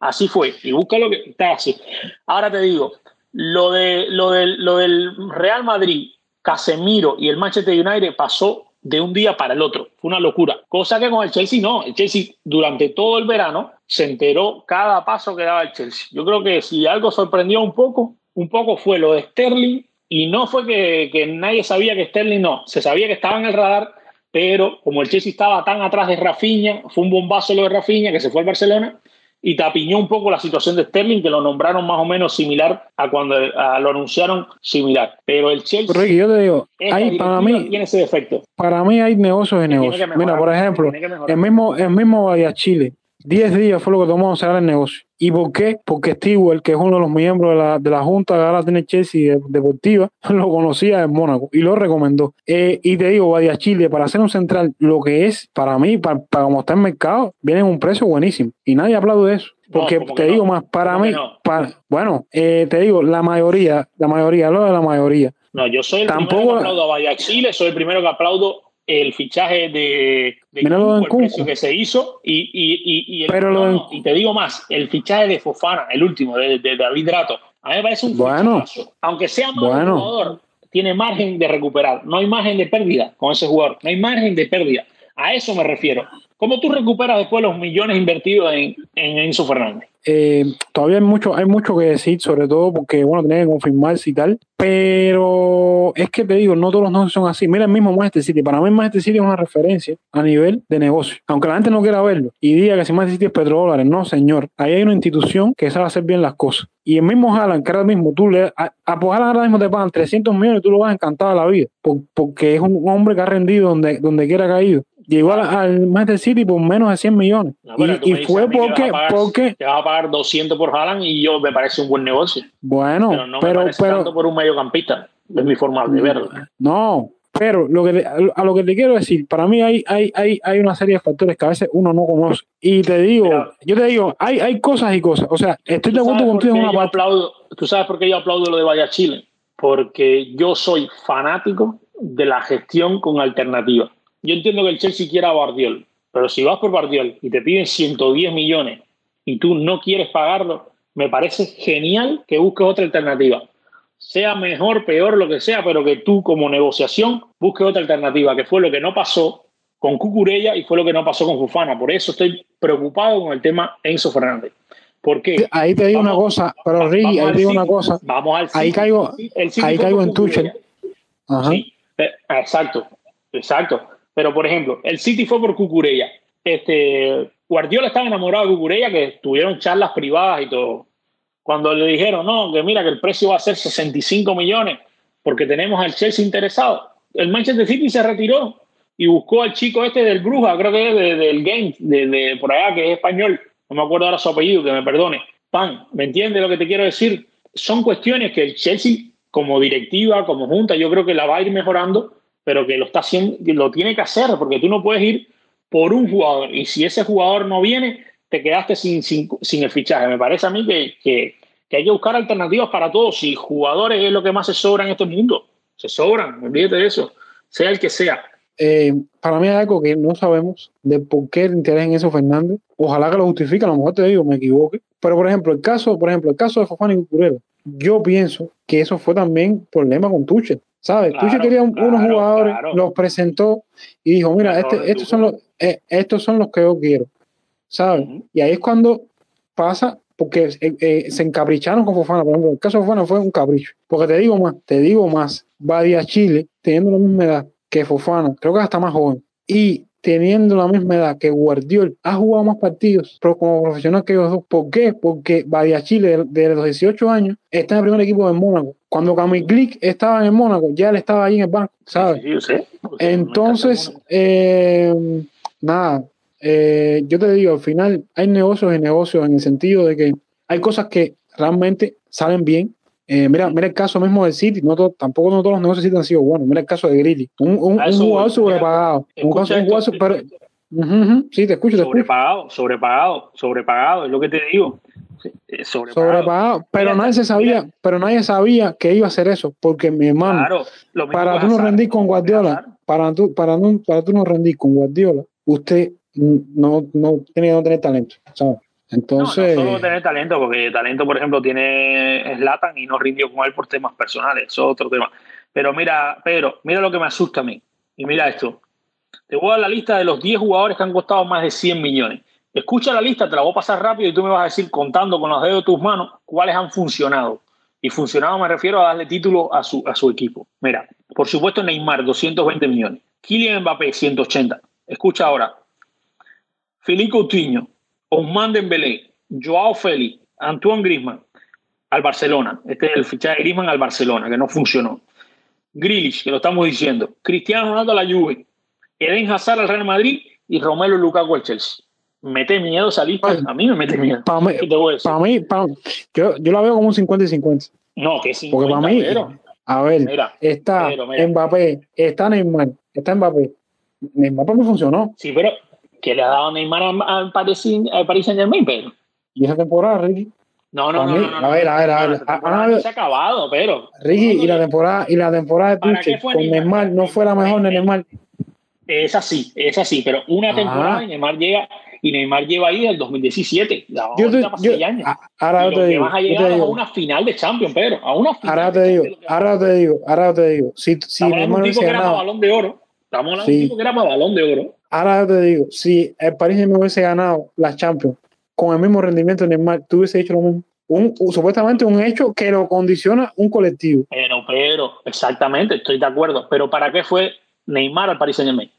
Así fue. Y busca lo que está así. Ahora te digo, lo, de, lo, del, lo del Real Madrid, Casemiro y el Manchester United pasó de un día para el otro. Fue una locura. Cosa que con el Chelsea no. El Chelsea durante todo el verano se enteró cada paso que daba el Chelsea. Yo creo que si algo sorprendió un poco, un poco fue lo de Sterling y no fue que, que nadie sabía que Sterling no. Se sabía que estaba en el radar, pero como el Chelsea estaba tan atrás de Rafinha, fue un bombazo lo de Rafinha que se fue al Barcelona y tapiñó un poco la situación de Sterling, que lo nombraron más o menos similar a cuando lo anunciaron similar. Pero el Chelsea. Ricky, yo te digo, hay, para mí, tiene ese defecto. Para mí hay negocios de negocios. Mira, por ejemplo, el mismo, el mismo Chile 10 días fue lo que tomó cerrar el negocio. ¿Y por qué? Porque Stewart, que es uno de los miembros de la, de la Junta de ahora tiene Chelsea Deportiva, lo conocía en Mónaco y lo recomendó. Eh, y te digo, Badia Chile, para hacer un central, lo que es, para mí, para, para como está en el mercado, viene en un precio buenísimo. Y nadie aplaude eso. Porque te digo más, para mí, para, bueno, eh, te digo, la mayoría, la mayoría, lo de la mayoría. No, yo soy el Tampoco, primero que aplaudo a Badia Chile, soy el primero que aplaudo el fichaje de, de el precio que se hizo y, y, y, y, el, y, te digo más, el fichaje de Fofana, el último, de, de David Rato, a mí me parece un bueno, Aunque sea bueno. jugador, tiene margen de recuperar, no hay margen de pérdida con ese jugador, no hay margen de pérdida. A eso me refiero. ¿Cómo tú recuperas después los millones invertidos en, en Enzo Fernández? Eh, todavía hay mucho, hay mucho que decir, sobre todo porque, bueno, tiene que confirmarse y tal. Pero es que te digo, no todos los negocios son así. Mira el mismo Manchester City. Para mí, Manchester City es una referencia a nivel de negocio. Aunque la gente no quiera verlo y diga que si Manchester City es petrodólares, no, señor. Ahí hay una institución que sabe hacer bien las cosas. Y el mismo Haaland, que ahora mismo tú le. A, pues ahora mismo te pagan 300 millones y tú lo vas encantado a la vida. Por, porque es un hombre que ha rendido donde, donde quiera caído llegó al, Manchester City por menos de 100 millones. No, y, y fue porque, pagar, porque. Te vas a pagar 200 por Haaland y yo me parece un buen negocio. Bueno, pero no pero, me pero, tanto por un mediocampista. Es mi forma de verlo. No, pero lo que a lo que te quiero decir, para mí hay, hay, hay, hay una serie de factores que a veces uno no conoce. Y te digo, yo te digo, hay, hay cosas y cosas. O sea, estoy de acuerdo contigo en una parte. Aplaudo, ¿Tú sabes por qué yo aplaudo lo de Vaya Chile? Porque yo soy fanático de la gestión con alternativa. Yo entiendo que el Chelsea quiera a Bardiol, pero si vas por Bardiol y te piden 110 millones y tú no quieres pagarlo, me parece genial que busques otra alternativa. Sea mejor, peor, lo que sea, pero que tú como negociación busques otra alternativa, que fue lo que no pasó con Cucurella y fue lo que no pasó con Fufana. Por eso estoy preocupado con el tema Enzo Fernández. ¿Por qué? Ahí te digo vamos, una cosa, pero Ricky, ahí te digo una cosa. Vamos al ahí caigo, ahí caigo en Tuchel. Sí, eh, exacto, exacto. Pero, por ejemplo, el City fue por Cucurella. Este, Guardiola estaba enamorado de Cucurella, que tuvieron charlas privadas y todo. Cuando le dijeron, no, que mira, que el precio va a ser 65 millones porque tenemos al Chelsea interesado, el Manchester City se retiró y buscó al chico este del Bruja, creo que es de, del Game, de, de, por allá, que es español. No me acuerdo ahora su apellido, que me perdone. Pan, ¿me entiendes lo que te quiero decir? Son cuestiones que el Chelsea, como directiva, como junta, yo creo que la va a ir mejorando pero que lo está haciendo, lo tiene que hacer, porque tú no puedes ir por un jugador y si ese jugador no viene, te quedaste sin, sin, sin el fichaje. Me parece a mí que, que, hay que buscar alternativas para todos. Si jugadores es lo que más se sobra en este mundo, se sobran, olvídate de eso, sea el que sea. eh, para mí hay algo que no sabemos de por qué el interés en eso Fernández. Ojalá que lo justifique, a lo mejor te digo, me equivoque. Pero por ejemplo, el caso, por ejemplo, el caso de Fofana y Curero, yo pienso que eso fue también problema con Tuchel. ¿Sabes? Tuchel quería unos jugadores, los presentó y dijo, mira, este, estos, son los, eh, estos son los que yo quiero. ¿Sabes? Y ahí es cuando pasa porque eh, eh, se encapricharon con Fofana. Por ejemplo, el caso de Fofana fue un capricho. Porque te digo más, te digo más, va a Chile, teniendo la misma edad que Fofana, creo que hasta más joven, y teniendo la misma edad que Guardiol, ha jugado más partidos pero como profesional que ellos dos. ¿Por qué? Porque Badia Chile, de, los 18 años, está en el primer equipo de Mónaco. Cuando Camille Glick estaba en el Mónaco, ya él estaba ahí en el banco, ¿sabes? Sí, yo sé. Entonces, eh, nada, eh, yo te digo, al final hay negocios y negocios en el sentido de que hay cosas que realmente salen bien. Eh, mira, mira el caso mismo del City, no tampoco no todos los negocios City han sido buenos. Mira el caso de Grilly, un, un, jugador sobrepagado. Un, caso, un jugador sí, te escucho, te sobrepagado, sobrepagado, sobrepagado, es lo que te digo. Eh, sobrepagado. pero nadie se sabía, pero nadie sabía que iba a hacer eso, porque mi hermano, para tú no rendir con Guardiola, para tú, para, no, para tú no rendir con Guardiola, usted no, no tenía que tener talento, Entonces. No, solo tener talento, porque talento, por ejemplo, tiene Slatan y no rindió con él por temas personales, eso es otro tema. Pero mira, Pedro, mira lo que me asusta a mí. Y mira esto. Te voy a dar la lista de los 10 jugadores que han costado más de 100 millones. Escucha la lista, te la voy a pasar rápido y tú me vas a decir, contando con los dedos de tus manos, cuáles han funcionado. Y funcionado me refiero a darle título a su, a su equipo. Mira, por supuesto Neymar, 220 millones. Kylian Mbappé, 180. Escucha ahora, Felipe Coutinho, Ousmane Dembélé, Joao Félix, Antoine Griezmann al Barcelona. Este es el fichaje de Griezmann al Barcelona, que no funcionó. Grealish, que lo estamos diciendo. Cristiano Ronaldo a la Juve. Eden Hazard al Real Madrid y Romelu Lukaku al Chelsea. Mete miedo esa lista. A mí me mete miedo. Para mí, yo, yo la veo como un 50 y 50. No, que 50. Porque para mí, a ver, está Mbappé, está Neymar, está Mbappé. Neymar para mí funcionó. Sí, pero que le ha dado Neymar al Paris, Saint Germain, pero. ¿Y esa temporada, Ricky? No, no, no, no, A ver, a ver, a ver. No se ha acabado, pero. Ricky, y la temporada, y la temporada de Tuchel con Neymar no fue la mejor de Neymar. Es así, es así, pero una temporada y Neymar llega y Neymar lleva ahí el 2017. yo te, yo, años. Ahora te digo. vas a llegar a una final de Champions, pero a una final. Ahora te digo, ahora te digo, ahora te digo. Si, si Neymar que era para balón de oro. Estamos hablando de un tipo que era para balón de oro. Ahora te digo, si el París me hubiese ganado la Champions con el mismo rendimiento de Neymar, tú hubiese hecho lo mismo. Un, supuestamente un hecho que lo condiciona un colectivo. Pero, pero, exactamente, estoy de acuerdo. Pero ¿para qué fue Neymar al Paris Saint Germain?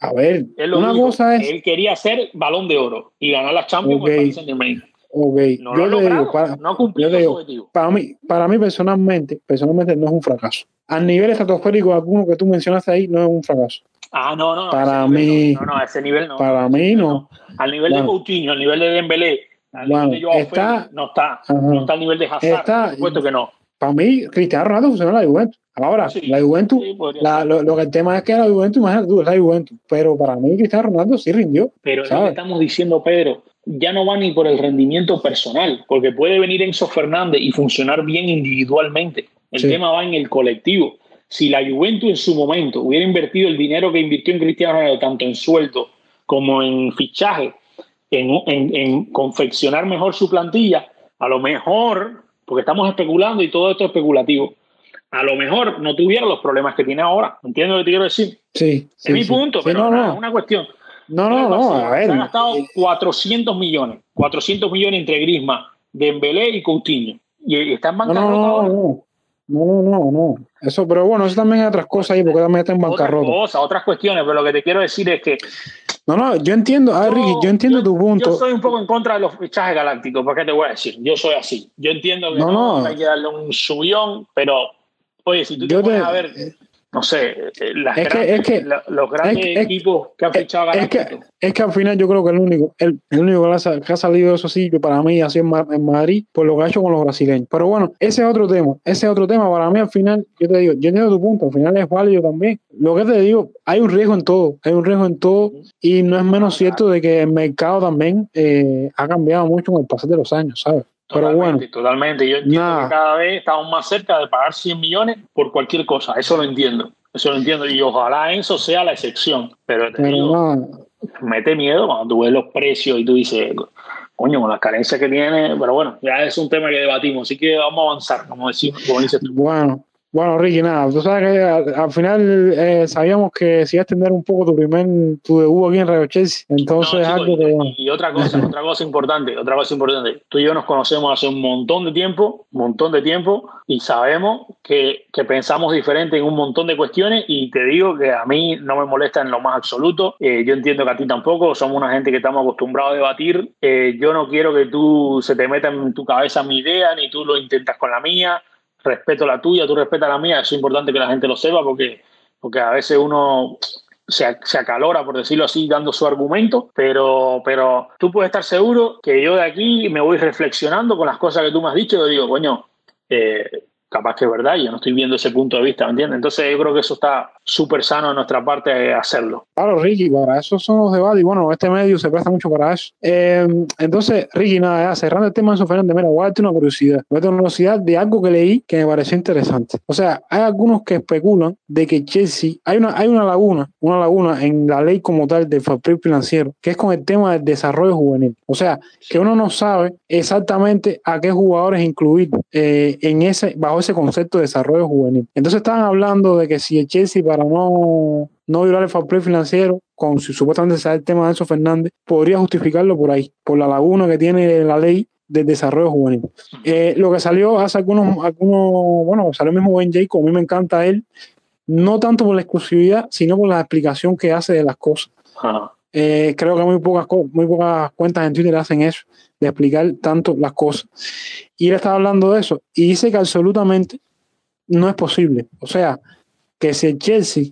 A ver, una cosa es. Él quería ser balón de oro y ganar la Champions con el Paris Saint Germain. Okay. No yo le digo, para, no yo digo, objetivo. Para mí, para mí personalmente, personalmente no es un fracaso. A nivel estratosférico, alguno que tú mencionaste ahí no es un fracaso. Ah, no, no. Para mí. No, no, a ese nivel no. Para mí no. Al nivel de Coutinho, al nivel de Dembélé, al nivel de Joao está, no está. No está al nivel de Hazard. Está, por supuesto que no. Para mí, Cristiano Ronaldo funcionó en la Juventus. Ahora, la Juventus, la, lo, lo, que el tema es que la Juventus, imagínate tú, es la Juventus. Pero para mí, Cristiano Ronaldo sí rindió. Pero ¿sabes? lo que estamos diciendo, Pedro, ya no va ni por el rendimiento personal, porque puede venir Enzo Fernández y funcionar bien individualmente. El tema va en el colectivo si la Juventus en su momento hubiera invertido el dinero que invirtió en Cristiano Ronaldo, tanto en sueldo como en fichaje, en, confeccionar mejor su plantilla, a lo mejor, porque estamos especulando y todo esto es especulativo, a lo mejor no tuviera los problemas que tiene ahora. ¿Entiendes lo que te quiero decir? Sí. es mi punto, pero no, es una cuestión. No, no, no, a ver. Se han gastado 400 millones, 400 millones entre Grisma, Dembélé y Coutinho. Y están bancarrota ahora. No, no, no, no. Eso, pero bueno, eso también es otras cosas ahí, porque también está en bancarrota. Otras cosas, otras cuestiones, pero lo que te quiero decir es que. No, no, yo entiendo, a ver, Ricky, yo entiendo tu punto. Yo soy un poco en contra de los fichajes galácticos, porque te voy a decir, yo soy así. Yo entiendo que no, hay que darle un subión, pero, oye, si tú te, pones a ver no sé, eh, las es que, es que, los grandes equipos que han fichado es que, es que al final yo creo que el único, el, el único que ha salido de esos sitios para mí sido en Madrid por lo que ha hecho con los brasileños. Pero bueno, ese es otro tema. Ese es otro tema. Para mí al final, yo te digo, yo entiendo tu punto, al final es válido también. Lo que te digo, hay un riesgo en todo, hay un riesgo en todo y no es menos cierto de que el mercado también eh, ha cambiado mucho con el pasar de los años, ¿sabes? Pero bueno, totalmente. Yo entiendo que cada vez estamos más cerca de pagar 100 millones por cualquier cosa. Eso lo entiendo. eso lo entiendo. Y ojalá Enzo sea la excepción. Pero te digo, mete miedo cuando tú ves los precios y tú dices, coño, con las carencias que tiene. Pero bueno, ya es un tema que debatimos. Así que vamos a avanzar, como, decimos, como dices tú. Bueno, bueno, Ricky, nada, tú sabes que al, final eh, sabíamos que si ibas a tener un poco tu primer, tu debut aquí en Radio Chelsea, entonces algo que... Y otra cosa, otra cosa importante, otra cosa importante, tú y yo nos conocemos hace un montón de tiempo, un montón de tiempo, y sabemos que, que pensamos diferente en un montón de cuestiones, y te digo que a mí no me molesta en lo más absoluto, eh, yo entiendo que a ti tampoco, somos una gente que estamos acostumbrados a debatir, eh, yo no quiero que tú se te meta en tu cabeza mi idea, ni tú lo intentas con la mía, respeto la tuya, tú respetas la mía, es importante que la gente lo sepa porque, porque a veces uno se, se, acalora, por decirlo así, dando su argumento, pero, pero tú puedes estar seguro que yo de aquí me voy reflexionando con las cosas que tú me has dicho y yo digo, coño, eh, capaz que es verdad, yo no estoy viendo ese punto de vista, ¿me entiendes? Entonces yo creo que eso está súper sano de nuestra parte hacerlo. Claro, Ricky, para eso son los debates y bueno, este medio se presta mucho para eso. Eh, entonces, Ricky, nada, cerrando el tema de Fernández, mira, voy a darte una curiosidad, voy a darte una curiosidad de algo que leí que me pareció interesante. O sea, hay algunos que especulan de que Chelsea, hay una, hay una laguna, una laguna en la ley como tal del fair financiero, que es con el tema del desarrollo juvenil. O sea, que uno no sabe exactamente a qué jugadores incluir eh, en ese, bajo ese concepto de desarrollo juvenil. Entonces estaban hablando de que si el Chelsea para no, no violar el fair play financiero, con si supuestamente sea el tema de Enzo Fernández, podría justificarlo por ahí, por la laguna que tiene la ley del desarrollo juvenil. Eh, lo que salió hace algunos, algunos, bueno, salió el mismo Ben Jay, como a mí me encanta él, no tanto por la exclusividad, sino por la explicación que hace de las cosas. Eh, creo que muy pocas, muy pocas cuentas en Twitter hacen eso, de explicar tanto las cosas. Y él estaba hablando de eso y dice que absolutamente no es posible. O sea, que si el Chelsea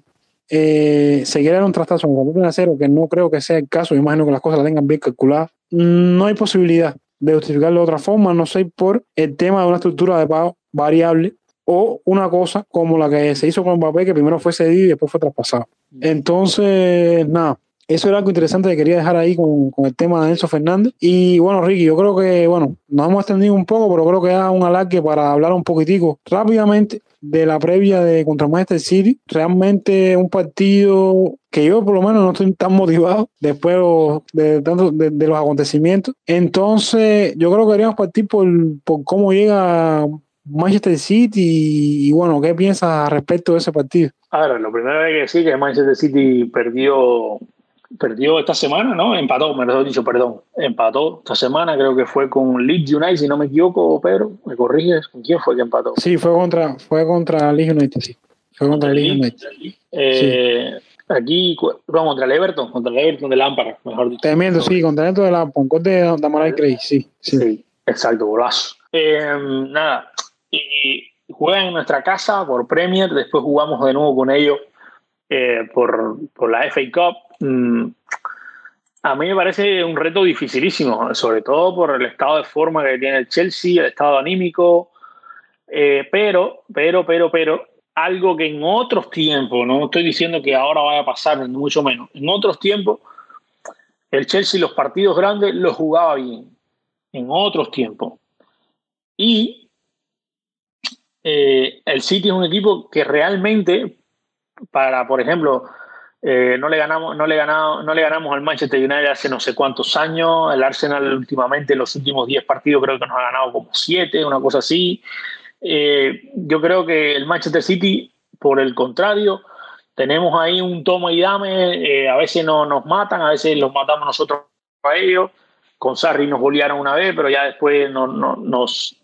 eh, se quiere dar un trastazo con el financiero, que no creo que sea el caso, yo imagino que las cosas las tengan bien calculadas, no hay posibilidad de justificarlo de otra forma, no sé, por el tema de una estructura de pago variable o una cosa como la que se hizo con Mbappé, que primero fue cedido y después fue traspasado. Entonces, nada, eso era algo interesante que quería dejar ahí con, con, el tema de Enzo Fernández. Y bueno, Ricky, yo creo que, bueno, nos hemos extendido un poco, pero creo que da un alargue para hablar un poquitico rápidamente de la previa de contra Manchester City. Realmente un partido que yo por lo menos no estoy tan motivado después de, tanto de, los acontecimientos. Entonces, yo creo que deberíamos partir por, por cómo llega Manchester City y, bueno, ¿qué piensas respecto de ese partido? A lo primero que que decir es que Manchester City perdió perdió esta semana, ¿no? Empató, me lo he dicho, perdón. Empató esta semana, creo que fue con Leeds United, si no me equivoco, Pedro, ¿me corriges? ¿Con quién fue que empató? Sí, fue contra, fue contra Leeds United, sí. Fue contra Leeds United. Eh, sí. Aquí, no, contra el Everton, contra el Everton de Lampard, mejor dicho. Tremendo, sí, contra el Everton de Lampard, con de Damarai Craig, sí, sí. Sí, exacto, golazo. Eh, nada, y juegan en nuestra casa por Premier, después jugamos de nuevo con ellos eh, por, por, la FA Cup. Mm, a mí me parece un reto dificilísimo, sobre todo por el estado de forma que tiene el Chelsea, el estado anímico, eh, pero, pero, pero, pero, algo que en otros tiempos, no estoy diciendo que ahora vaya a pasar, mucho menos, en otros tiempos, el Chelsea los partidos grandes los jugaba bien, en otros tiempos. Y eh, el City es un equipo que realmente para, por ejemplo, eh, no le ganamos, no le ganamos, no le ganamos al Manchester United hace no sé cuántos años. El Arsenal últimamente, en los últimos 10 partidos, creo que nos ha ganado como 7, una cosa así. Eh, yo creo que el Manchester City, por el contrario, tenemos ahí un toma y dame. Eh, a veces no, nos matan, a veces los matamos nosotros a ellos. Con Sarri nos golearon una vez, pero ya después no, no, nos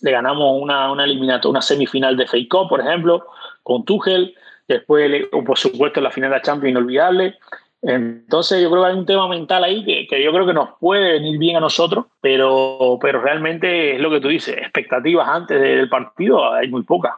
le ganamos una, una una semifinal de Fake por ejemplo, con Tuchel después, por supuesto, la final de la Champions inolvidable. Entonces yo creo que hay un tema mental ahí que, que, yo creo que nos puede venir bien a nosotros, pero, pero realmente es lo que tú dices, expectativas antes del partido hay muy pocas.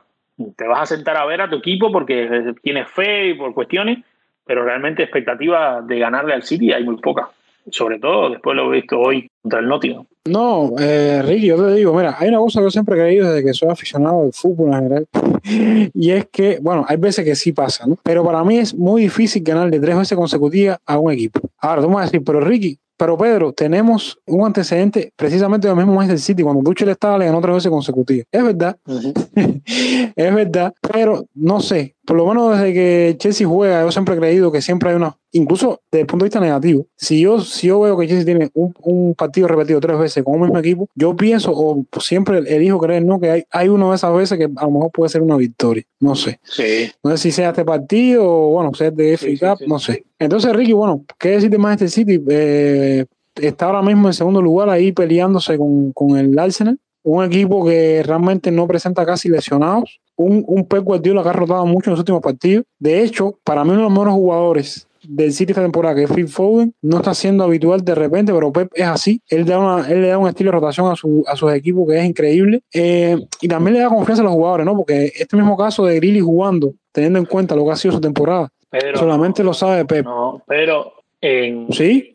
Te vas a sentar a ver a tu equipo porque tienes fe y por cuestiones, pero realmente expectativas de ganarle al City hay muy pocas sobre todo después lo he visto hoy contra el Nottingham. No, eh, Ricky, yo te digo, mira, hay una cosa que yo siempre he creído desde que soy aficionado al fútbol en general, y es que, bueno, hay veces que sí pasa, ¿no? Pero para mí es muy difícil ganar de tres veces consecutivas a un equipo. Ahora, tú me vas a decir, pero Ricky, pero Pedro, tenemos un antecedente precisamente del mismo Manchester City. Cuando Tuchel estaba, le ganó tres veces consecutivas. Es verdad. Uh -huh. es verdad. Pero no sé. Por lo menos desde que Chelsea juega, yo siempre he creído que siempre hay una, incluso desde el punto de vista negativo, si yo, si yo veo que Chelsea tiene un, un partido repetido tres veces con un mismo equipo, yo pienso o siempre elijo creer ¿no? que hay, hay una de esas veces que a lo mejor puede ser una victoria, no sé. Sí. No sé si sea este partido o bueno, sea de FA Sí, Cup, sí. no sé. Entonces, Ricky, bueno, ¿qué decir de Manchester City? Eh, está ahora mismo en segundo lugar ahí peleándose con, con el Arsenal. Un equipo que realmente no presenta casi lesionados. Un, un Pep Guardiola que ha rotado mucho en los últimos partidos. De hecho, para mí uno de los mejores jugadores del City esta temporada, que es Phil Foden, no está siendo habitual de repente, pero Pep es así. Él, da una, él le da un estilo de rotación a, su, a sus equipos que es increíble. Eh, y también le da confianza a los jugadores, ¿no? Porque este mismo caso de Grilly jugando, teniendo en cuenta lo que ha sido su temporada, Pero, solamente lo sabe Pep. no, pero en, ¿Sí?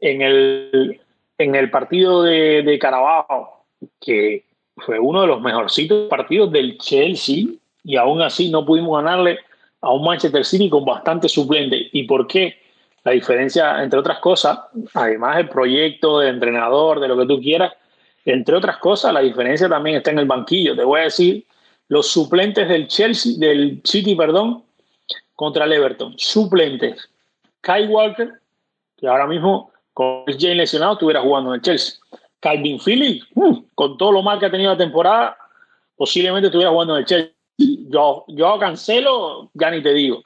en, el, en el partido de, de Carabao, que fue uno de los mejorcitos partidos del Chelsea, y aún así no pudimos ganarle a un Manchester City con bastante suplente. ¿Y por qué? La diferencia, entre otras cosas, además del proyecto, del entrenador, de lo que tú quieras, entre otras cosas, la diferencia también está en el banquillo. Te voy a decir los suplentes del Chelsea, del City, perdón, contra el Everton. Suplentes. Kai Walker, que ahora mismo con Jane lesionado estuviera jugando en el Chelsea. Calvin Phillips, uh, con todo lo mal que ha tenido la temporada, posiblemente estuviera jugando en el Chelsea. Yo, yo cancelo, ya ni te digo.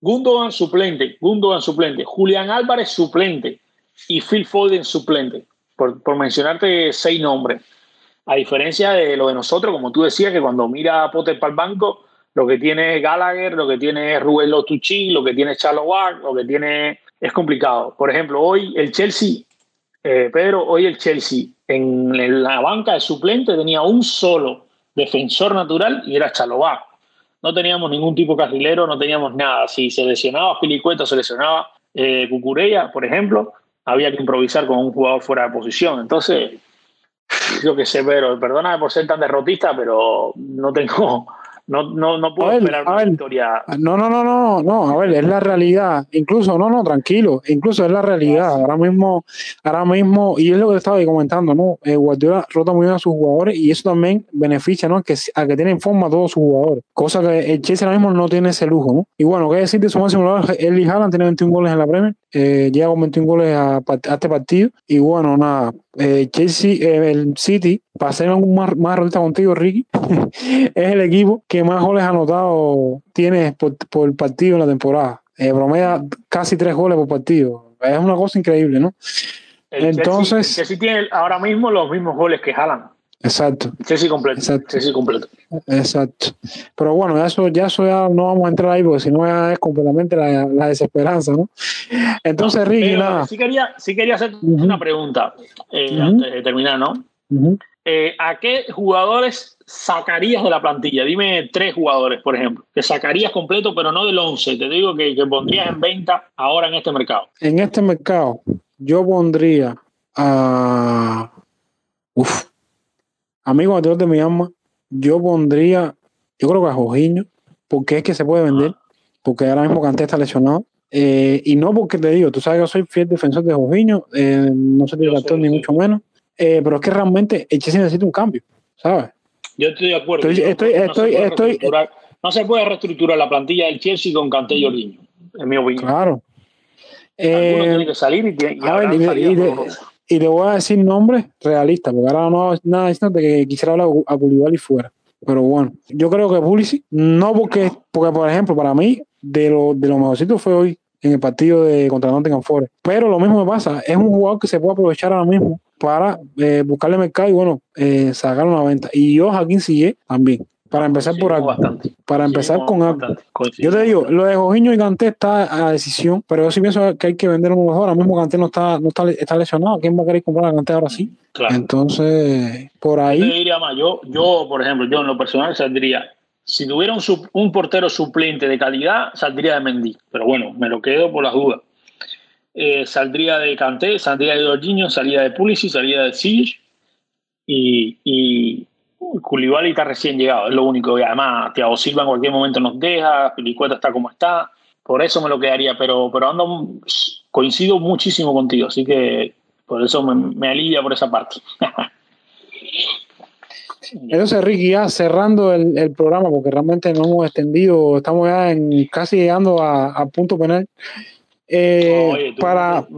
Gundogan suplente, Gundogan suplente, Julián Álvarez suplente y Phil Foden suplente, por, por mencionarte seis nombres. A diferencia de lo de nosotros, como tú decías, que cuando mira a Potter para el banco, lo que tiene Gallagher, lo que tiene Rubén Lotucci, lo que tiene es Charlo Ward, lo que tiene es complicado. Por ejemplo, hoy el Chelsea, eh, Pedro, hoy el Chelsea en la banca de suplente tenía un solo defensor natural y era Chalobá. No teníamos ningún tipo carrilero, no teníamos nada. Si se lesionaba Pilicueta, se lesionaba eh, Cucurella, por ejemplo, había que improvisar con un jugador fuera de posición. Entonces, yo qué sé, pero perdóname por ser tan derrotista, pero no tengo, no, no, no puedo ver, esperar una ver. victoria. No, no, no, no, no, a ver, es la realidad. Incluso, no, no, tranquilo, incluso es la realidad. Ahora mismo, ahora mismo, y es lo que estaba comentando, ¿no? Eh, Guardiola rota muy bien a sus jugadores y eso también beneficia, ¿no? Que, a que tienen forma a todos sus jugadores. Cosa que el Chelsea ahora mismo no tiene ese lujo, ¿no? Y bueno, ¿qué decir de su máximo lugar? Eli Haaland tiene 21 goles en la Premier, eh, llega con 21 goles a, a este partido. Y bueno, nada, eh, Chelsea, eh, el City, para ser más, más contigo, Ricky, es el equipo que más goles anotado tiene por, por partido en la temporada. Eh, promedia casi tres goles por partido. Es una cosa increíble, ¿no? El Entonces- Chelsea, el Chelsea tiene ahora mismo los mismos goles que Haaland. Exacto, El Chelsea completo. Exacto. Chelsea completo. exacto. Pero bueno, ya eso, ya eso ya no vamos a entrar ahí porque si no es completamente la, la desesperanza, ¿no? Entonces, Ricky, Pero nada. sí quería, sí quería hacer una pregunta eh, antes de terminar, ¿no? Eh, ¿A qué jugadores sacarías de la plantilla? Dime tres jugadores, por ejemplo, que sacarías completo, pero no del 11. Te digo que, que pondrías en venta ahora en este mercado. En este mercado, yo pondría a. Uf. Amigo anterior de mi alma, yo pondría. Yo creo que a Jorginho, porque es que se puede vender, porque ahora mismo Kanté está lesionado. Eh, y no porque te digo, tú sabes que yo soy fiel defensor de Jorginho, eh, no soy director ni mucho menos, eh, pero es que realmente el Chelsea necesita un cambio, ¿sabes? Yo estoy de acuerdo. Estoy- estoy- no, estoy- se puede estoy- reestructurar- no se puede reestructurar la plantilla del Chelsea con Kanté y Jorginho, en mi opinión. Claro. Alguno Eh, tiene que salir y, tiene- y a ver, y de- y. Y le voy a decir nombres realistas, porque ahora no nada diciendo que quisiera hablar a Koulibaly fuera. Pero bueno, yo creo que Pulisic, no porque, porque por ejemplo, para mí, de lo, de lo mejorcito fue hoy en el partido de contra Nottingham Forest. Pero lo mismo me pasa, es un jugador que se puede aprovechar ahora mismo para eh, buscarle mercado y bueno, eh, sacar una venta. Y yo, Joaquín Sillé, también. Para empezar por algo. bastante. Para empezar con algo. Yo te digo, lo de Jorginho y Kanté está a decisión, pero yo sí pienso que hay que vender uno mejor. Ahora mismo Kanté no está, no está, está lesionado. ¿Quién va a querer comprar a Kanté ahora sí? Claro. Entonces, por Yo ahí, diría más, yo, yo, por ejemplo, yo en lo personal saldría, si tuviera un, un portero suplente de calidad, saldría de Mendy, pero bueno, me lo quedo por las dudas. Eh, saldría de Kanté, saldría de Jorginho, salía de Pulisic, salía de Siege y, y Koulibaly está recién llegado, es lo único. Y además, Thiago Silva en cualquier momento nos deja, Pilicueta está como está, por eso me lo quedaría, pero, pero ando, coincido muchísimo contigo, así que por eso me, alivia por esa parte. Entonces, Ricky, ya cerrando el, programa, porque realmente no hemos extendido, estamos ya en, casi llegando a punto penal. Eh, para,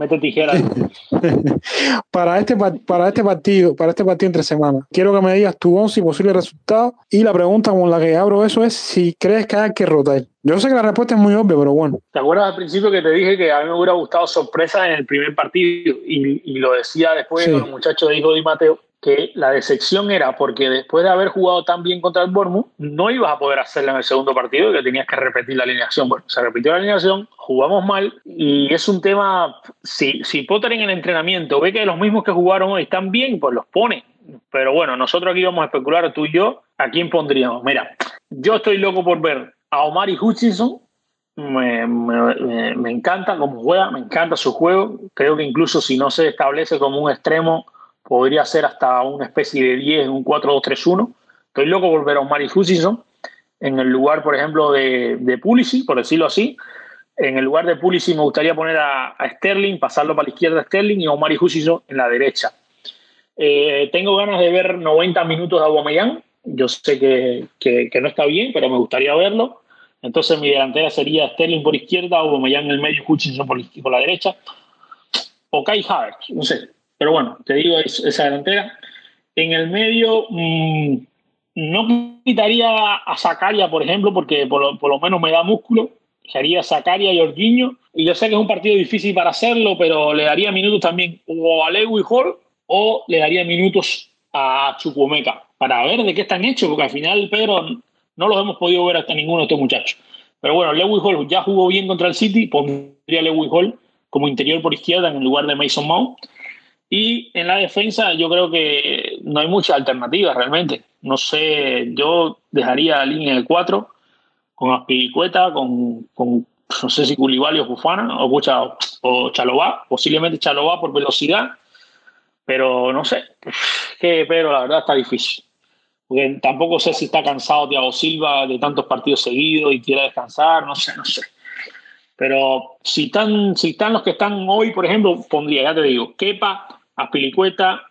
para, este, para este partido, para este partido entre semanas, quiero que me digas tu once y posible resultado. Y la pregunta con la que abro eso es si crees que hay que rotar. Yo sé que la respuesta es muy obvia, pero bueno. ¿Te acuerdas al principio que te dije que a mí me hubiera gustado sorpresa en el primer partido? Y, lo decía después sí. cuando el muchacho dijo Di Mateo que la decepción era porque después de haber jugado tan bien contra el Bournemouth, no ibas a poder hacerlo en el segundo partido y que tenías que repetir la alineación. Bueno, se repitió la alineación, jugamos mal y es un tema, si, si Potter en el entrenamiento ve que los mismos que jugaron hoy están bien, pues los pone. Pero bueno, nosotros aquí vamos a especular, tú y yo, ¿a quién pondríamos? Mira, yo estoy loco por ver a Omar y Hutchinson, me, me, me, encanta cómo juega, me encanta su juego. Creo que incluso si no se establece como un extremo, podría ser hasta una especie de 10, un 4-2-3-1. Estoy loco por ver a Omar Hutchinson en el lugar, por ejemplo, de, de Pulisic, por decirlo así. En el lugar de Pulisic me gustaría poner a, Sterling, pasarlo para la izquierda a Sterling y a Omar Hutchinson en la derecha. Eh, tengo ganas de ver 90 minutos de Aubameyang. Yo sé que, que, que, no está bien, pero me gustaría verlo. Entonces mi delantera sería Sterling por izquierda, Aubameyang en el medio, Hutchinson por, por la derecha. O Kai Havertz, no sé. Pero bueno, te digo esa delantera. En el medio, mmm, no quitaría a Zacaria, por ejemplo, porque por lo, menos me da músculo. Haría Zacaria y Orguiño. Y yo sé que es un partido difícil para hacerlo, pero le daría minutos también o a Lewy Hall o le daría minutos a Chukwuemeka para ver de qué están hechos, porque al final, Pedro, no los hemos podido ver hasta ninguno de estos muchachos. Pero bueno, Lewy Hall ya jugó bien contra el City, pondría a Lewy Hall como interior por izquierda en lugar de Mason Mount. Y en la defensa yo creo que no hay muchas alternativas realmente. No sé, yo dejaría línea de cuatro con Aspiricueta, con, con no sé si Culibali o Fufana o, o, Chalobá, posiblemente Chalobá por velocidad, pero no sé, que pero la verdad está difícil. Porque tampoco sé si está cansado Thiago Silva de tantos partidos seguidos y quiere descansar, no sé, no sé. Pero si están, si están los que están hoy, por ejemplo, pondría, ya te digo, Kepa, Aspilicueta,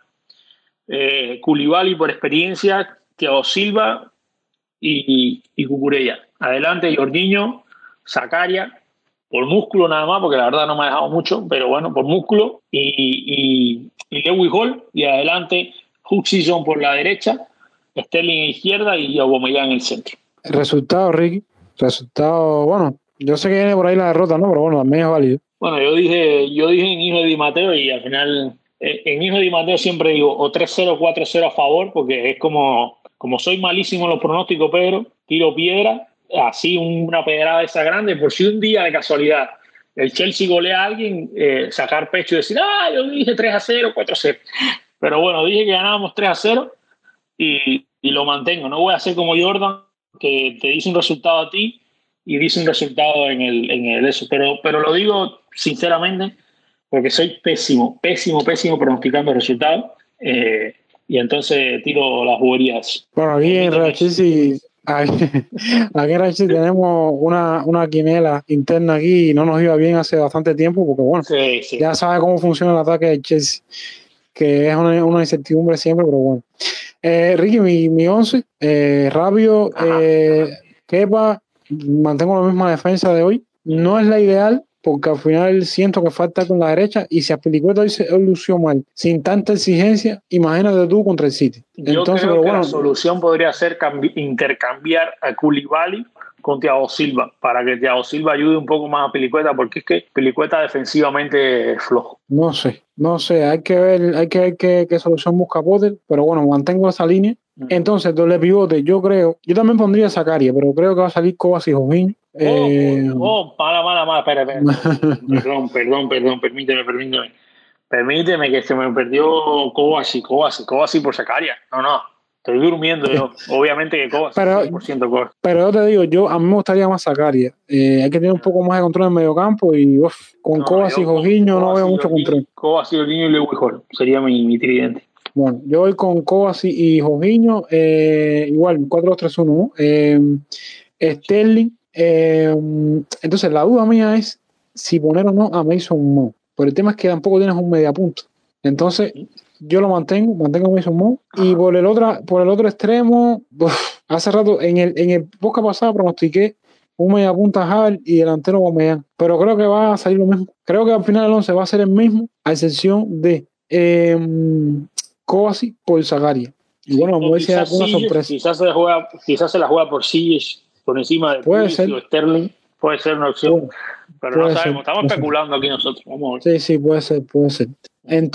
eh, Culibali por experiencia, Thiago Silva y, y Cucurella. Adelante, Jorginho, Zacaria, por músculo nada más, porque la verdad no me ha dejado mucho, pero bueno, por músculo, y, y, y Lewis Hall, y adelante Hutchison por la derecha, Sterling en izquierda y Aubameyang en el centro. El resultado, Ricky, resultado, bueno, yo sé que viene por ahí la derrota, ¿no? Pero bueno, también es válido. Bueno, yo dije, yo dije en hijo de Di Mateo y al final en hijo de Mateo siempre digo o 3-0 o 4-0 a favor, porque es como, como soy malísimo en los pronósticos, Pedro, tiro piedra, así una pedrada esa grande, por si un día de casualidad el Chelsea golea a alguien, eh, sacar pecho y decir, ah, yo dije 3 a 0, 4 a 0. Pero bueno, dije que ganábamos 3 a 0 y, y lo mantengo. No voy a ser como Jordan, que te dice un resultado a ti y dice un resultado en el, en el eso. Pero, pero lo digo sinceramente, porque soy pésimo, pésimo, pésimo pronosticando resultados. Eh, y entonces tiro las juguerías. Bueno, aquí en Real Chelsea, aquí, aquí en Chelsea tenemos una, una quinela interna aquí y no nos iba bien hace bastante tiempo, porque bueno, sí, sí. ya sabe cómo funciona el ataque de Chelsea, que es una, una incertidumbre siempre, pero bueno. Eh, Ricky, mi, mi once, eh, Rabio, eh, Kepa, mantengo la misma defensa de hoy. No es la ideal, porque al final siento que falta con la derecha y si Aspilicueta hoy se lució mal, sin tanta exigencia, imagínate tú contra el City. Yo Entonces, creo que bueno, la solución podría ser intercambiar a Koulibaly con Thiago Silva para que Thiago Silva ayude un poco más a Pelicueta porque es que Pelicueta defensivamente es flojo. No sé, no sé, hay que ver, hay que ver qué, qué solución busca Potter, pero bueno, mantengo esa línea. Entonces, doble pivote, yo creo, yo también pondría a Zacaria, pero creo que va a salir Cobas y Jovín. Oh, eh, oh, mala, mala, mala, espera, espera. perdón, perdón, perdón, permíteme, permíteme. Permíteme que se me perdió Kovacic, Kovacic, Kovacic por Zacaria. No, no, estoy durmiendo yo. Obviamente que Kovacic, pero, 100% Kovacic. Pero yo te digo, yo a mí me gustaría más Zacaria. Eh, hay que tener un poco más de control en el medio campo y uf, con No, Kovacic Jorginho no veo mucho control. Kovacic, Jorginho y Lewis sería mi, mi tridente. Bueno, yo voy con Kovacic y Jorginho, eh, igual, 4-2-3-1, ¿no? Eh, Sterling. Eh, entonces, la duda mía es si poner o no a Mason Mount. Pero el tema es que tampoco tienes un mediapunto. Entonces, yo lo mantengo, mantengo Mason Mount. Y por el otro, por el otro extremo, hace rato, en el, en el podcast pasado pronostiqué un media punta Javier y delantero Guamellán. Pero creo que va a salir lo mismo. Creo que al final el 11 va a ser el mismo, a excepción de eh, por Zagaria. Y bueno, vamos a ver si hay alguna sorpresa. Quizás se, juega, quizás se la juega por Siege por encima de puede ser. o Sterling. Puede ser una opción. pero no sabemos, estamos especulando aquí nosotros. Vamos a ver. Sí, sí, puede ser, puede ser.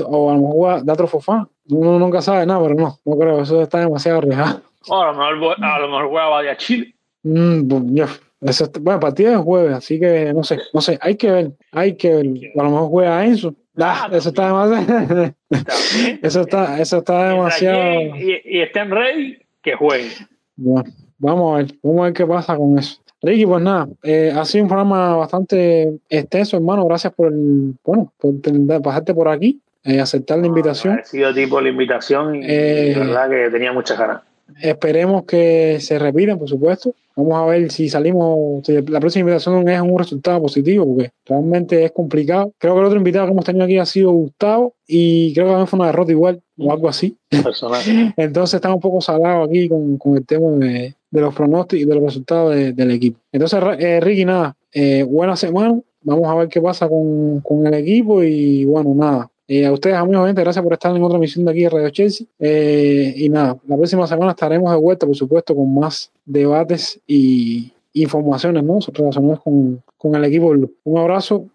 o a lo mejor Datro Fofá. Uno nunca sabe nada, pero no, no creo, eso está demasiado arriesgado. a lo mejor, a lo mejor juega Badia Chile. Mm, eso, bueno, partido de jueves, así que no sé, no sé, hay que ver, hay que ver. A lo mejor juega Enzo. Ah, eso está demasiado. eso está, eso está demasiado. Y, y estén ready, que jueguen. Bueno, vamos a ver, vamos a ver qué pasa con eso. Ricky, pues nada, eh, ha sido un programa bastante extenso, hermano. Gracias por el, bueno, por pasarte por aquí, eh, aceptar la invitación. Ha sido tipo la invitación y, eh, verdad que tenía muchas ganas. Esperemos que se repita, por supuesto. Vamos a ver si salimos, si la próxima invitación es un resultado positivo, porque realmente es complicado. Creo que el otro invitado que hemos tenido aquí ha sido Gustavo y creo que también fue una derrota igual o algo así. Entonces estamos un poco salados aquí con, el tema de, los pronósticos y de los resultados del equipo. Entonces, eh, Ricky, nada, eh, buena semana. Vamos a ver qué pasa con, con el equipo y bueno, nada, eh, a ustedes, amigos, gente, gracias por estar en otra emisión de aquí de Radio Chelsea. Y nada, la próxima semana estaremos de vuelta, por supuesto, con más debates y informaciones ¿no? relacionadas con, con el equipo Un abrazo,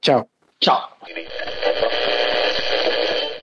chao. Chao.